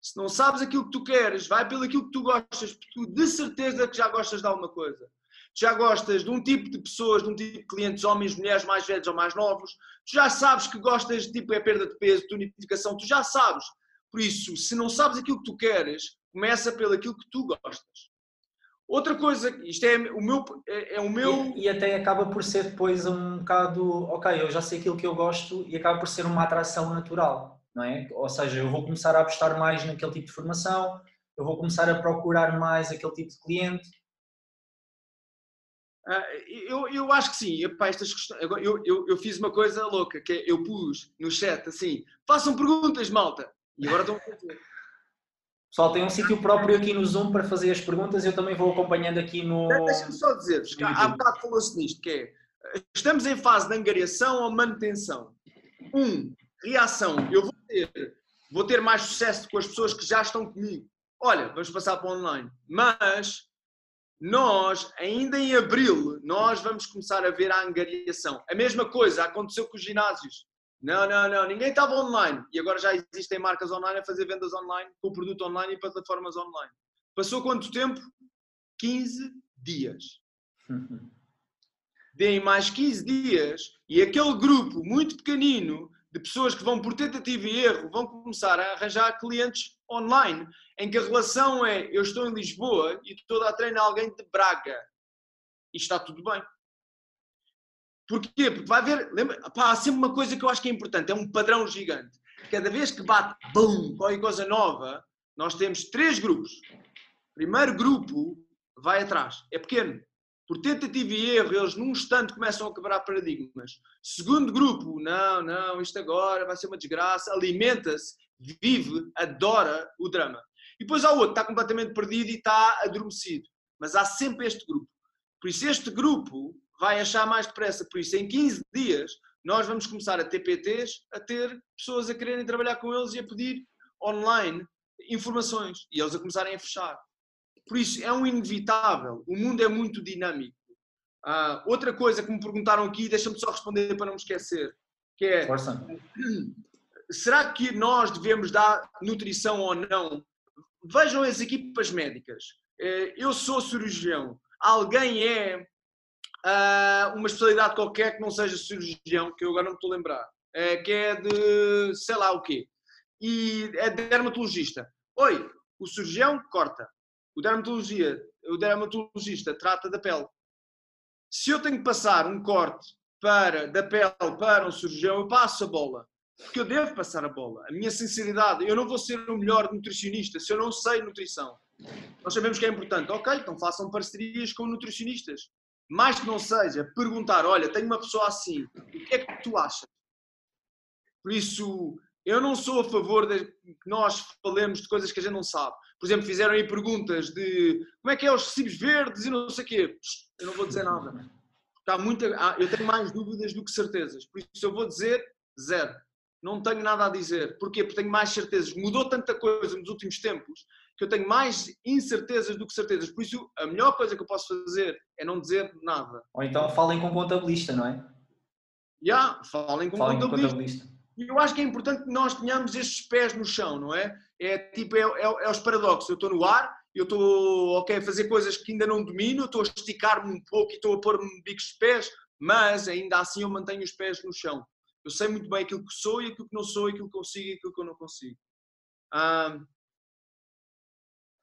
Se não sabes aquilo que tu queres, vai pelo aquilo que tu gostas, porque tu de certeza que já gostas de alguma coisa. Já gostas de um tipo de pessoas, de um tipo de clientes, homens, mulheres, mais velhos ou mais novos. Tu já sabes que gostas de tipo é perda de peso, tonificação, tu já sabes. Por isso, se não sabes aquilo que tu queres, começa pelo aquilo que tu gostas. Outra coisa, isto é o meu. É, é o meu... E, e, até acaba por ser depois um bocado, ok, eu já sei aquilo que eu gosto e acaba por ser uma atração natural não é? Ou seja, eu vou começar a apostar mais naquele tipo de formação, eu vou começar a procurar mais aquele tipo de cliente. Ah, eu, eu acho que sim. Epá, estas questões, eu, eu, eu fiz uma coisa louca, que é, eu pus no chat assim, façam perguntas, malta. E agora estão a fazer. Pessoal, tem um sítio próprio aqui no Zoom para fazer as perguntas, eu também vou acompanhando aqui no. Deixa-me só dizer-vos, há bocado falou-se nisto, que é, estamos em fase de angariação ou manutenção. Um, reação, eu vou ter, vou ter mais sucesso com as pessoas que já estão comigo. Olha, vamos passar para online. Mas nós, ainda em abril, nós vamos começar a ver a angariação. A mesma coisa aconteceu com os ginásios. Não, não, não, ninguém estava online. E agora já existem marcas online a fazer vendas online, com produto online e plataformas online. Passou quanto tempo? 15 dias. Deem mais 15 dias e aquele grupo muito pequenino de pessoas que vão por tentativa e erro vão começar a arranjar clientes online, em que a relação é eu estou em Lisboa e estou a treinar alguém de Braga e está tudo bem. Porquê? Porque vai haver, lembra, pá, há sempre uma coisa que eu acho que é importante, é um padrão gigante. Cada vez que bate, bum, qualquer coisa nova, nós temos três grupos. Primeiro grupo vai atrás, é pequeno, por tentativa e erro, eles num instante começam a quebrar paradigmas. Segundo grupo, não, não, isto agora vai ser uma desgraça, alimenta-se, vive, adora o drama. E depois há outro, está completamente perdido e está adormecido. Mas há sempre este grupo. Por isso, este grupo vai achar mais depressa. Por isso, em 15 dias, nós vamos começar a ter PTs, a ter pessoas a quererem trabalhar com eles e a pedir online informações. E eles a começarem a fechar. Por isso, é um inevitável. O mundo é muito dinâmico. Uh, outra coisa que me perguntaram aqui, deixa-me só responder para não me esquecer, que é, Força. será que nós devemos dar nutrição ou não? Vejam as equipas médicas. Uh, eu sou cirurgião. Alguém é uh, uma especialidade qualquer que não seja cirurgião, que eu agora não me estou a lembrar, uh, que é de sei lá o quê, e é dermatologista. Oi, o cirurgião corta, o, dermatologia, o dermatologista trata da pele. Se eu tenho que passar um corte para, da pele para um cirurgião, eu passo a bola. Porque eu devo passar a bola. A minha sinceridade, eu não vou ser o melhor nutricionista se eu não sei nutrição. Nós sabemos que é importante. Ok, então façam parcerias com nutricionistas. Mais que não seja, perguntar: olha, tenho uma pessoa assim, o que é que tu achas? Por isso, eu não sou a favor de que nós falemos de coisas que a gente não sabe. Por exemplo, fizeram aí perguntas de como é que é os recibos verdes e não sei o quê. Eu não vou dizer nada. Está muito, eu tenho mais dúvidas do que certezas. Por isso eu vou dizer zero. Não tenho nada a dizer. Porquê? Porque tenho mais certezas. Mudou tanta coisa nos últimos tempos que eu tenho mais incertezas do que certezas. Por isso, a melhor coisa que eu posso fazer é não dizer nada. Ou então falem com um contabilista, não é? Yeah, falem com Falem com contabilista. E eu acho que é importante que nós tenhamos estes pés no chão, não é? É tipo, é, é, é os paradoxos. Eu estou no ar, eu estou ok, a fazer coisas que ainda não domino, estou a esticar-me um pouco e estou a pôr-me bicos de pés, mas ainda assim eu mantenho os pés no chão. Eu sei muito bem aquilo que sou e aquilo que não sou, aquilo que consigo e aquilo que eu não consigo.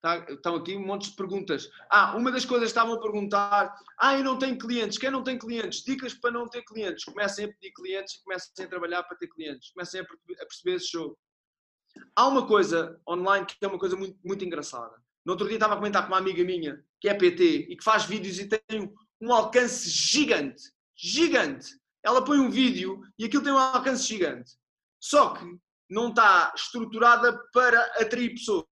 Tá- estão aqui um monte de perguntas. Ah, uma das coisas que estavam a perguntar: ah, eu não tenho clientes. Quem não tem clientes? Dicas para não ter clientes. Comecem a pedir clientes e comecem a trabalhar para ter clientes. Comecem a perce- a perceber esse jogo. Há uma coisa online que é uma coisa muito, muito engraçada. No outro dia estava a comentar com uma amiga minha que é PT e que faz vídeos e tem um alcance gigante. Gigante! Ela põe um vídeo e aquilo tem um alcance gigante. Só que não está estruturada para atrair pessoas.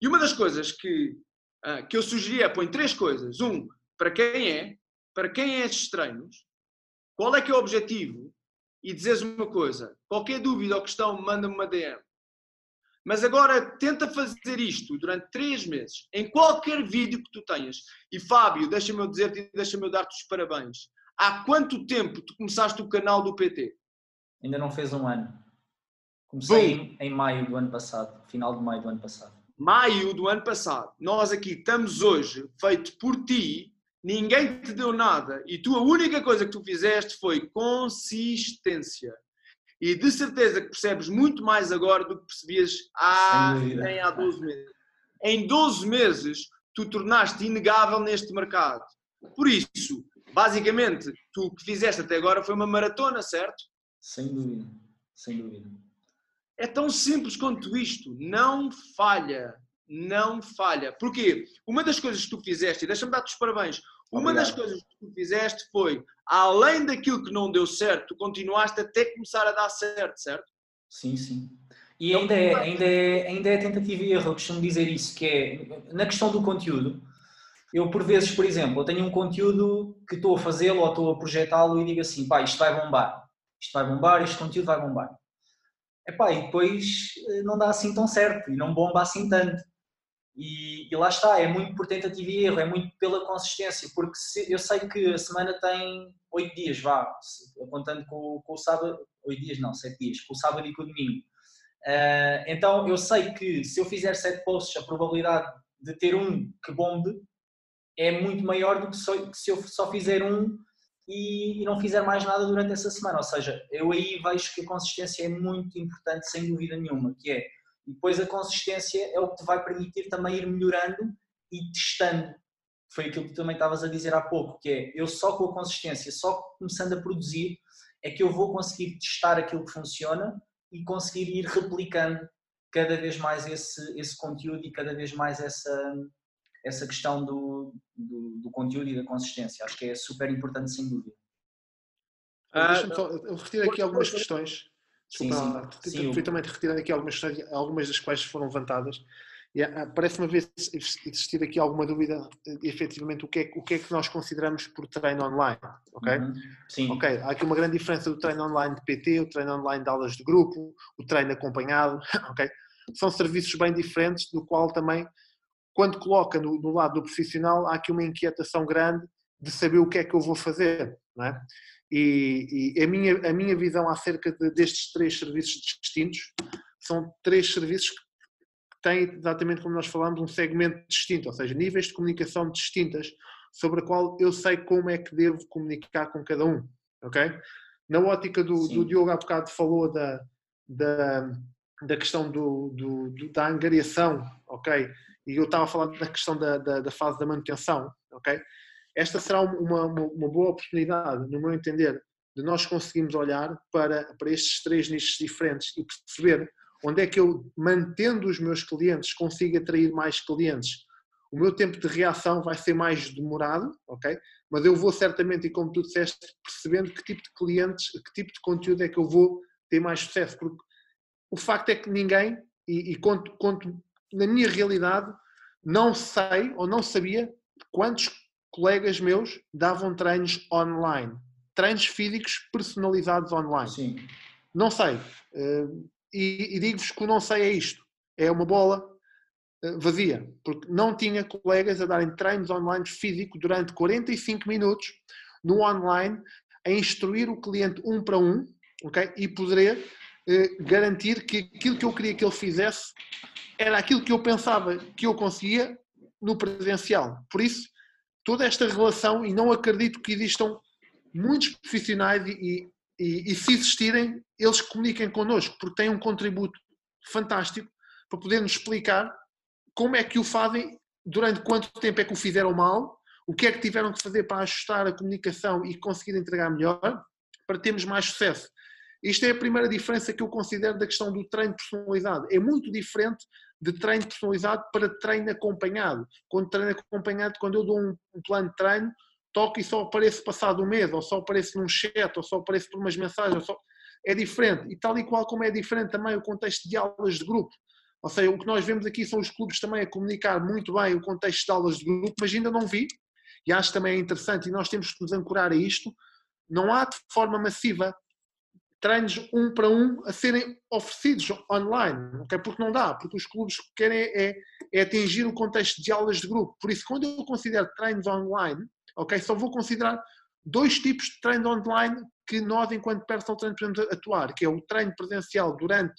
E uma das coisas que, ah, que eu sugeri é põe três coisas. Um, para quem é, para quem é estes treinos, qual é que é o objetivo e dizes uma coisa. Qualquer dúvida ou questão, manda-me uma DM. Mas agora tenta fazer isto durante três meses, em qualquer vídeo que tu tenhas. E Fábio, deixa-me eu dizer-te e deixa-me eu dar-te os parabéns. Há quanto tempo tu começaste o canal do PT? Ainda não fez um ano. Comecei em, em maio do ano passado, final de maio do ano passado. Maio do ano passado. Nós aqui estamos hoje, feito por ti, ninguém te deu nada e tu a única coisa que tu fizeste foi consistência. E de certeza que percebes muito mais agora do que percebias há, nem há 12 meses. Em 12 meses, tu tornaste inegável neste mercado. Por isso, basicamente, tu o que fizeste até agora foi uma maratona, certo? Sem dúvida. Sem dúvida. É tão simples quanto isto. Não falha. Não falha. Porquê? Uma das coisas que tu fizeste, e deixa-me dar-te os parabéns, uma das coisas que tu fizeste foi, além daquilo que não deu certo, tu continuaste até começar a dar certo, certo? Sim, sim. E ainda é, ainda, é, ainda é tentativa e erro, eu costumo dizer isso, que é, na questão do conteúdo, eu por vezes, por exemplo, eu tenho um conteúdo que estou a fazê-lo ou estou a projetá-lo e digo assim, pá, isto vai bombar, isto vai bombar, este conteúdo vai bombar. Epá, e depois eh, não dá assim tão certo e não bomba assim tanto. E, e lá está, é muito por tentativa e erro, é muito pela consistência, porque se- eu sei que a semana tem oito dias, vá, contando com, com o sábado, oito dias não, sete dias, com o sábado e com o domingo. Ah, então eu sei que se eu fizer sete posts, a probabilidade de ter um que bombe é muito maior do que, se eu só fizer um e, não fizer mais nada durante essa semana. Ou seja, eu aí vejo que a consistência é muito importante, sem dúvida nenhuma, que é depois a consistência é o que te vai permitir também ir melhorando e testando. Foi aquilo que também estavas a dizer há pouco, que é eu só com a consistência, só começando a produzir, é que eu vou conseguir testar aquilo que funciona e conseguir ir replicando cada vez mais esse, esse conteúdo e cada vez mais essa, essa questão do, do, do conteúdo e da consistência. Acho que é super importante, sem dúvida. Ah, Deixa-me só, eu retiro aqui algumas questões. Desculpa, sim. lá, Sim, fui também retirando aqui algumas questões, algumas das quais foram levantadas. E, ah, Parece-me haver existir aqui alguma dúvida, eh, efetivamente, o que, é, o que é que nós consideramos por treino online, ok? Uhum. Sim, Ok, há aqui uma grande diferença do treino online de PT, o treino online de aulas de grupo, o treino acompanhado, ok? São serviços bem diferentes, do qual também, quando coloca no, no lado do profissional, há aqui uma inquietação grande de saber o que é que eu vou fazer, não é? E, e a, minha, a minha visão acerca de- destes três serviços distintos são três serviços que têm, exatamente como nós falamos, um segmento distinto, ou seja, níveis de comunicação distintas, sobre a qual eu sei como é que devo comunicar com cada um, ok? Na ótica do, do Diogo há bocado falou da, da, da questão do- do- da angariação, ok? E eu estava falar da questão da, da, da fase da manutenção, ok? Esta será uma, uma, uma boa oportunidade, no meu entender, de nós conseguirmos olhar para, para estes três nichos diferentes e perceber onde é que eu, mantendo os meus clientes, consigo atrair mais clientes. O meu tempo de reação vai ser mais demorado, ok? Mas eu vou certamente, e como tu disseste, percebendo que tipo de clientes, que tipo de conteúdo é que eu vou ter mais sucesso. Porque o facto é que ninguém, e, e conto, conto na minha realidade, não sei ou não sabia quantos colegas meus davam treinos online. Treinos físicos personalizados online. sim. Não sei. Eh, E, e digo-vos que o não sei é isto. É uma bola eh, vazia. Porque não tinha colegas a darem treinos online físico durante 45 minutos no online a instruir o cliente um para um, ok? E poder eh, garantir que aquilo que eu queria que ele fizesse era aquilo que eu pensava que eu conseguia no presencial. Por isso, toda esta relação, e não acredito que existam muitos profissionais e, e, e se existirem, eles comuniquem connosco, porque têm um contributo fantástico para poder nos explicar como é que o fazem, durante quanto tempo é que o fizeram mal, o que é que tiveram que fazer para ajustar a comunicação e conseguir entregar melhor, para termos mais sucesso. Isto é a primeira diferença que eu considero da questão do treino personalizado. É muito diferente de treino personalizado para treino acompanhado. Quando treino acompanhado, quando eu dou um, plano de treino, toco e só aparece passado um mês, ou só aparece num chat, ou só aparece por umas mensagens, só... é diferente. E tal e qual como é diferente também o contexto de aulas de grupo. Ou seja, o que nós vemos aqui são os clubes também a comunicar muito bem o contexto de aulas de grupo, mas ainda não vi, e acho também interessante, e nós temos que nos ancorar a isto, não há de forma massiva treinos um para um a serem oferecidos online, okay? porque não dá, porque os clubes querem é, é, atingir o contexto de aulas de grupo. Por isso, quando eu considero treinos online, ok, só vou considerar dois tipos de treino online que nós, enquanto personal trainer, podemos atuar, que é o treino presencial durante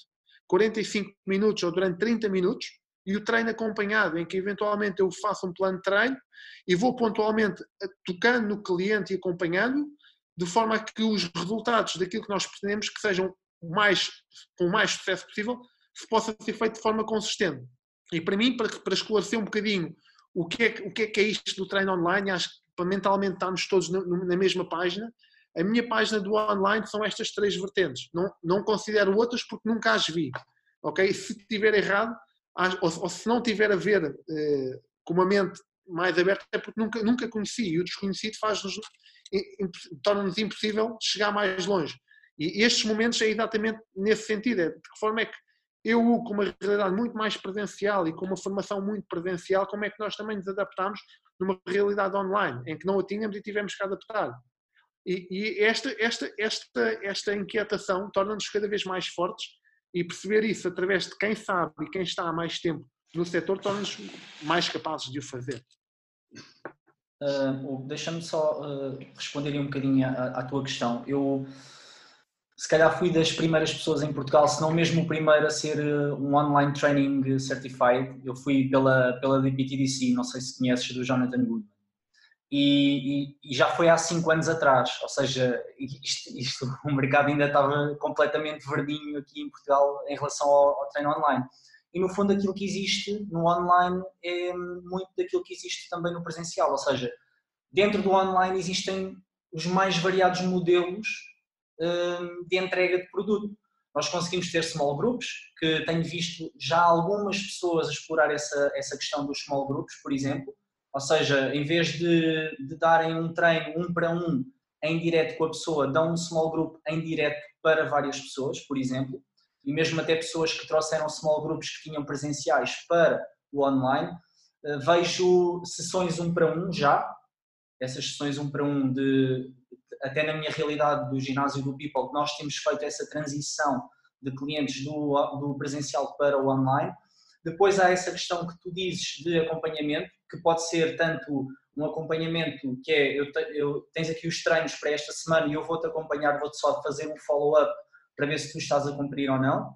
45 minutos ou durante 30 minutos e o treino acompanhado, em que eventualmente eu faço um plano de treino e vou pontualmente tocando no cliente e acompanhando de forma a que os resultados daquilo que nós pretendemos que sejam mais, com o mais sucesso possível, se possa ser feito de forma consistente. E para mim, para, para esclarecer um bocadinho o que, é, o que é que é isto do treino online, acho que para mentalmente estarmos todos na mesma página, a minha página do online são estas três vertentes. Não, não considero outras porque nunca as vi. Ok? Se estiver errado, ou, ou, se não tiver a ver eh, com uma mente mais aberta, é porque nunca, nunca conheci. E o desconhecido faz-nos torna-nos impossível chegar mais longe. E estes momentos é exatamente nesse sentido, é de que forma é que eu, com uma realidade muito mais presencial e com uma formação muito presencial, como é que nós também nos adaptamos numa realidade online, em que não a tínhamos e tivemos que adaptar. E, e esta, esta, esta, esta inquietação torna-nos cada vez mais fortes e perceber isso através de quem sabe e quem está há mais tempo no setor torna-nos mais capazes de o fazer. Uh, Deixa-me só uh, responder um bocadinho à, à, tua questão. Eu, se calhar, fui das primeiras pessoas em Portugal, se não mesmo o primeiro a ser uh, um online training certified. Eu fui pela, pela DPTDC, não sei se conheces, do Jonathan Goodman. E, e, e já foi há 5 anos atrás, ou seja, isto, isto, o mercado ainda estava completamente verdinho aqui em Portugal em relação ao, ao treino online e no fundo aquilo que existe no online é muito daquilo que existe também no presencial, ou seja, dentro do online existem os mais variados modelos hum, de entrega de produto. Nós conseguimos ter small groups, que tenho visto já algumas pessoas explorar essa, essa questão dos small groups, por exemplo, ou seja, em vez de, de darem um treino um para um em direto com a pessoa, dão um small group em direto para várias pessoas, por exemplo, e mesmo até pessoas que trouxeram small groups que tinham presenciais para o online. Eh, vejo sessões um para um já, essas sessões um para um de até na minha realidade do ginásio do People, nós temos feito essa transição de clientes do, do presencial para o online. Depois há essa questão que tu dizes de acompanhamento, que pode ser tanto um acompanhamento que é, eu, eu tens aqui os treinos para esta semana e eu vou-te acompanhar, vou-te só fazer um follow-up para ver se tu estás a cumprir ou não.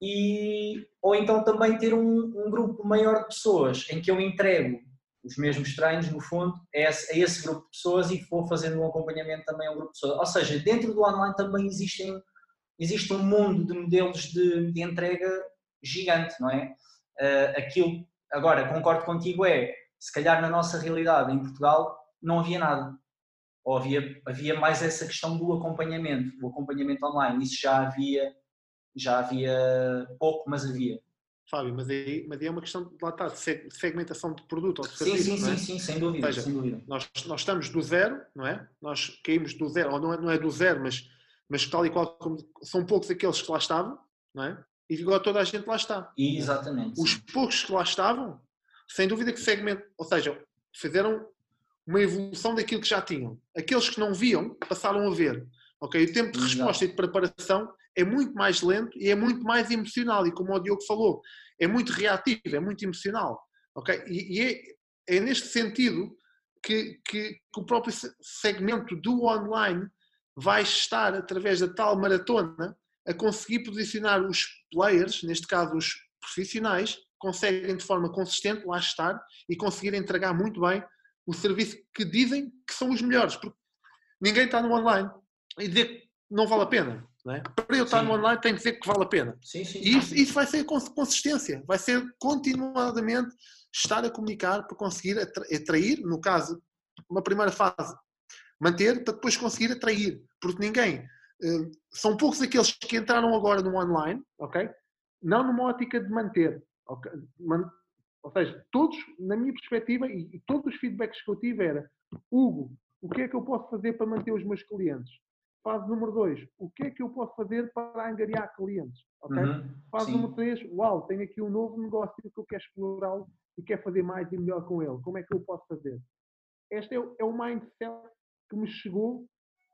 E, ou então também ter um, um, grupo maior de pessoas em que eu entrego os mesmos treinos, no fundo, a esse, a esse grupo de pessoas e vou fazendo um acompanhamento também a um grupo de pessoas. Ou seja, dentro do online também existem, existe um mundo de modelos de, de entrega gigante, não é? Uh, aquilo, agora, concordo contigo, é se calhar na nossa realidade em Portugal não havia nada ou havia, havia mais essa questão do acompanhamento, o acompanhamento online, isso já havia, já havia pouco, mas havia. Fábio, mas aí, mas aí é uma questão de, lá está, de segmentação de produto ou de serviço, sim, sim, é? sim, sim, sem dúvida, seja, sem dúvida. Nós, nós estamos do zero, não é? Nós caímos do zero, ou não é, não é do zero, mas, mas tal e qual como são poucos aqueles que lá estavam, não é? E agora toda a gente lá está. Exatamente. Os poucos que lá estavam, sem dúvida que segmento, ou seja, fizeram uma evolução daquilo que já tinham. Aqueles que não viam passaram a ver. Okay? O tempo de resposta Exato. e de preparação é muito mais lento e é muito mais emocional. E como o Diogo falou, é muito reativo, é muito emocional. Okay? E, e é, é neste sentido que, que, que o próprio segmento do online vai estar, através da tal maratona, a conseguir posicionar os players, neste caso os profissionais, conseguem de forma consistente lá estar e conseguir entregar muito bem o serviço que dizem que são os melhores, porque ninguém está no online e dizer que não vale a pena. É? Para eu estar sim. no online, tenho que dizer que vale a pena. Sim, sim, e isso, isso, vai ser consistência, vai ser continuadamente estar a comunicar para conseguir atrair, no caso, uma primeira fase, manter para depois conseguir atrair, porque ninguém. Eh, são poucos aqueles que entraram agora no online, ok? Não numa ótica de manter, okay? Ou seja, todos, na minha perspectiva, e, todos os feedbacks que eu tive era Hugo, o que é que eu posso fazer para manter os meus clientes? Fase número 2, o que é que eu posso fazer para angariar clientes? Okay? Uhum, Fase número 3, uau, tenho aqui um novo negócio que eu quero explorá-lo e quero fazer mais e melhor com ele. Como é que eu posso fazer? Este é o, é o mindset que me chegou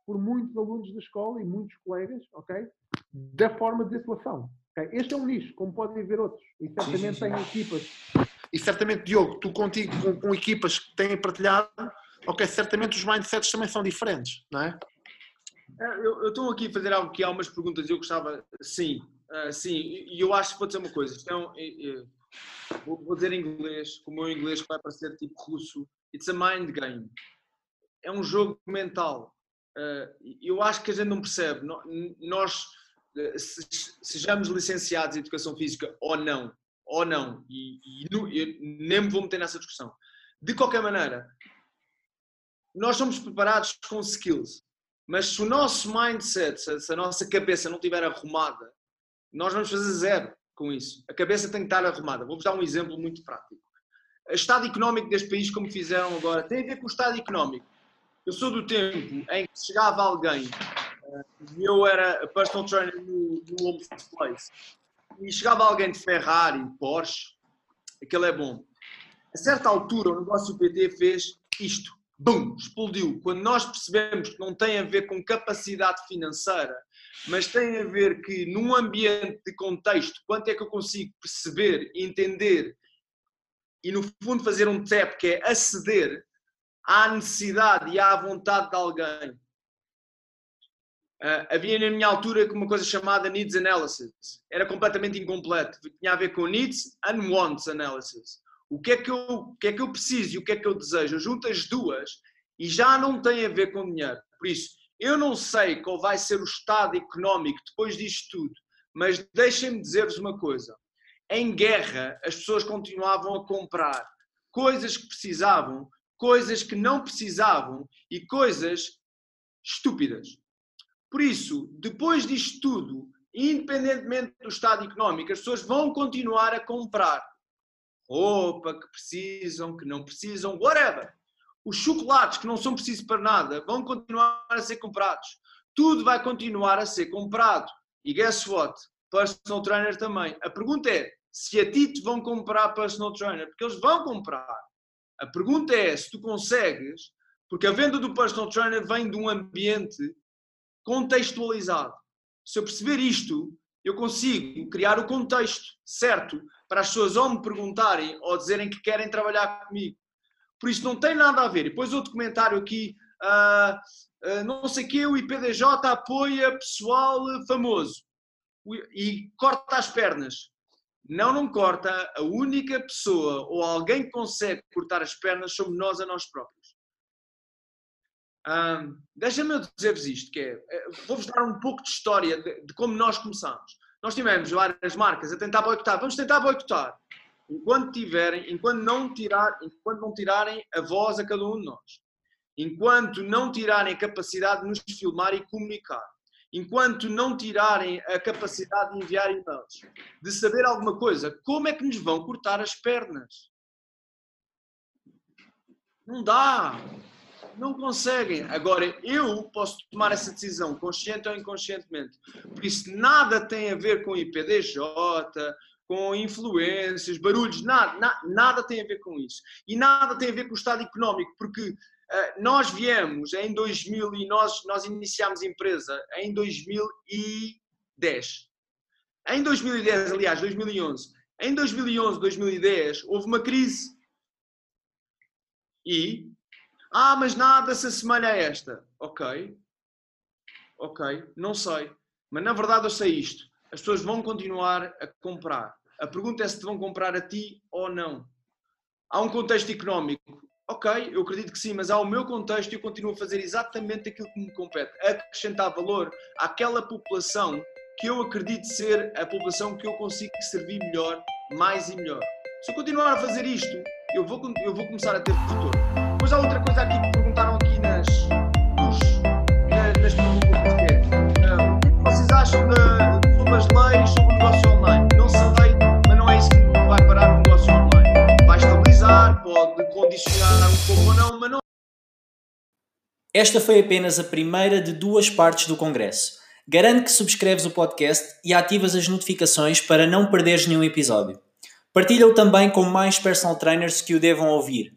por muitos alunos da escola e muitos colegas, ok? Da forma de atuação. Okay? Este é um nicho, como podem ver outros. E certamente tem equipas. E certamente, Diogo, tu contigo, com, com equipas que têm partilhado, ok, certamente os mindsets também são diferentes, não é? é eu estou aqui a fazer algo que há umas perguntas e eu gostava, sim, uh, sim, e eu acho que pode ser uma coisa. Então, vou, vou dizer em inglês, como o meu inglês vai parecer tipo russo, it's a mind game. É um jogo mental. Uh, eu acho que a gente não percebe. Nós, sejamos licenciados em educação física ou não, ou não, e, e nem me vou meter nessa discussão. De qualquer maneira, nós somos preparados com skills, mas se o nosso mindset, se a nossa cabeça não estiver arrumada, nós vamos fazer zero com isso. A cabeça tem que estar arrumada. Vou-vos dar um exemplo muito prático. O estado económico deste país, como fizeram agora, tem a ver com o estado económico. Eu sou do tempo em que chegava alguém, eh, eu era personal trainer no, no Home Place, e chegava alguém de Ferrari, Porsche, aquele é bom. A certa altura, o negócio PT fez isto. Bum! Explodiu. Quando nós percebemos que não tem a ver com capacidade financeira, mas tem a ver que num ambiente de contexto, quanto é que eu consigo perceber, entender e no fundo fazer um tap que é aceder à necessidade e à vontade de alguém. Uh, havia na minha altura uma coisa chamada needs analysis. Era completamente incompleto. Tinha a ver com needs and wants analysis. O que é que eu, o que é que eu preciso e o que é que eu desejo? Eu junto as duas e já não tem a ver com dinheiro. Por isso, eu não sei qual vai ser o estado económico depois disto tudo, mas deixem-me dizer-vos uma coisa. Em guerra, as pessoas continuavam a comprar coisas que precisavam, coisas que não precisavam e coisas estúpidas. Por isso, depois disto tudo, independentemente do estado económico, as pessoas vão continuar a comprar roupa que precisam, que não precisam, whatever. Os chocolates que não são precisos para nada vão continuar a ser comprados. Tudo vai continuar a ser comprado. E guess what? Personal trainer também. A pergunta é se a ti te vão comprar personal trainer, porque eles vão comprar. A pergunta é se tu consegues, porque a venda do personal trainer vem de um ambiente contextualizado. Se eu perceber isto, eu consigo criar o contexto certo para as pessoas ou me perguntarem ou dizerem que querem trabalhar comigo. Por isso não tem nada a ver. E depois outro comentário aqui, uh, uh, não sei que o IPDJ apoia pessoal famoso e corta as pernas. Não, não corta. A única pessoa ou alguém que consegue cortar as pernas somos nós a nós próprios. Um, Deixa-me dizer-vos isto, que é, é, vou-vos dar um pouco de história de, de, como nós começamos. Nós tivemos várias marcas a tentar boicotar. Vamos tentar boicotar enquanto tiverem, enquanto não, tirar, enquanto não tirarem a voz a cada um de nós, enquanto não tirarem a capacidade de nos filmar e comunicar, enquanto não tirarem a capacidade de enviar e-mails, de saber alguma coisa, como é que nos vão cortar as pernas? Não dá. Não conseguem. Agora, eu posso tomar essa decisão, consciente ou inconscientemente. Por isso, nada tem a ver com IPDJ, com influências, barulhos, nada, na, nada tem a ver com isso. E nada tem a ver com o estado económico, porque uh, nós viemos em 2000 e nós, nós iniciámos a empresa em 2010. Em 2010, aliás, 2011. Em 2011, 2010, houve uma crise. E Ah, mas nada se assemelha a esta. Ok. Ok, não sei. Mas na verdade eu sei isto. As pessoas vão continuar a comprar. A pergunta é se te vão comprar a ti ou não. Há um contexto económico. Ok, eu acredito que sim, mas há o meu contexto e eu continuo a fazer exatamente aquilo que me compete. Acrescentar valor àquela população que eu acredito ser a população que eu consigo servir melhor, mais e melhor. Se eu continuar a fazer isto, eu vou, eu vou começar a ter retorno. Depois há outra coisa aqui que perguntaram aqui nas, nos, nas perguntas que é, o que vocês acham de, sobre as leis sobre o negócio online? Não sei, mas não é isso que vai parar o negócio online. Vai estabilizar, pode condicionar um pouco ou não, mas não. Esta foi apenas a primeira de duas partes do Congresso. Garante que subscreves o podcast e ativas as notificações para não perderes nenhum episódio. Partilha-o também com mais personal trainers que o devam ouvir.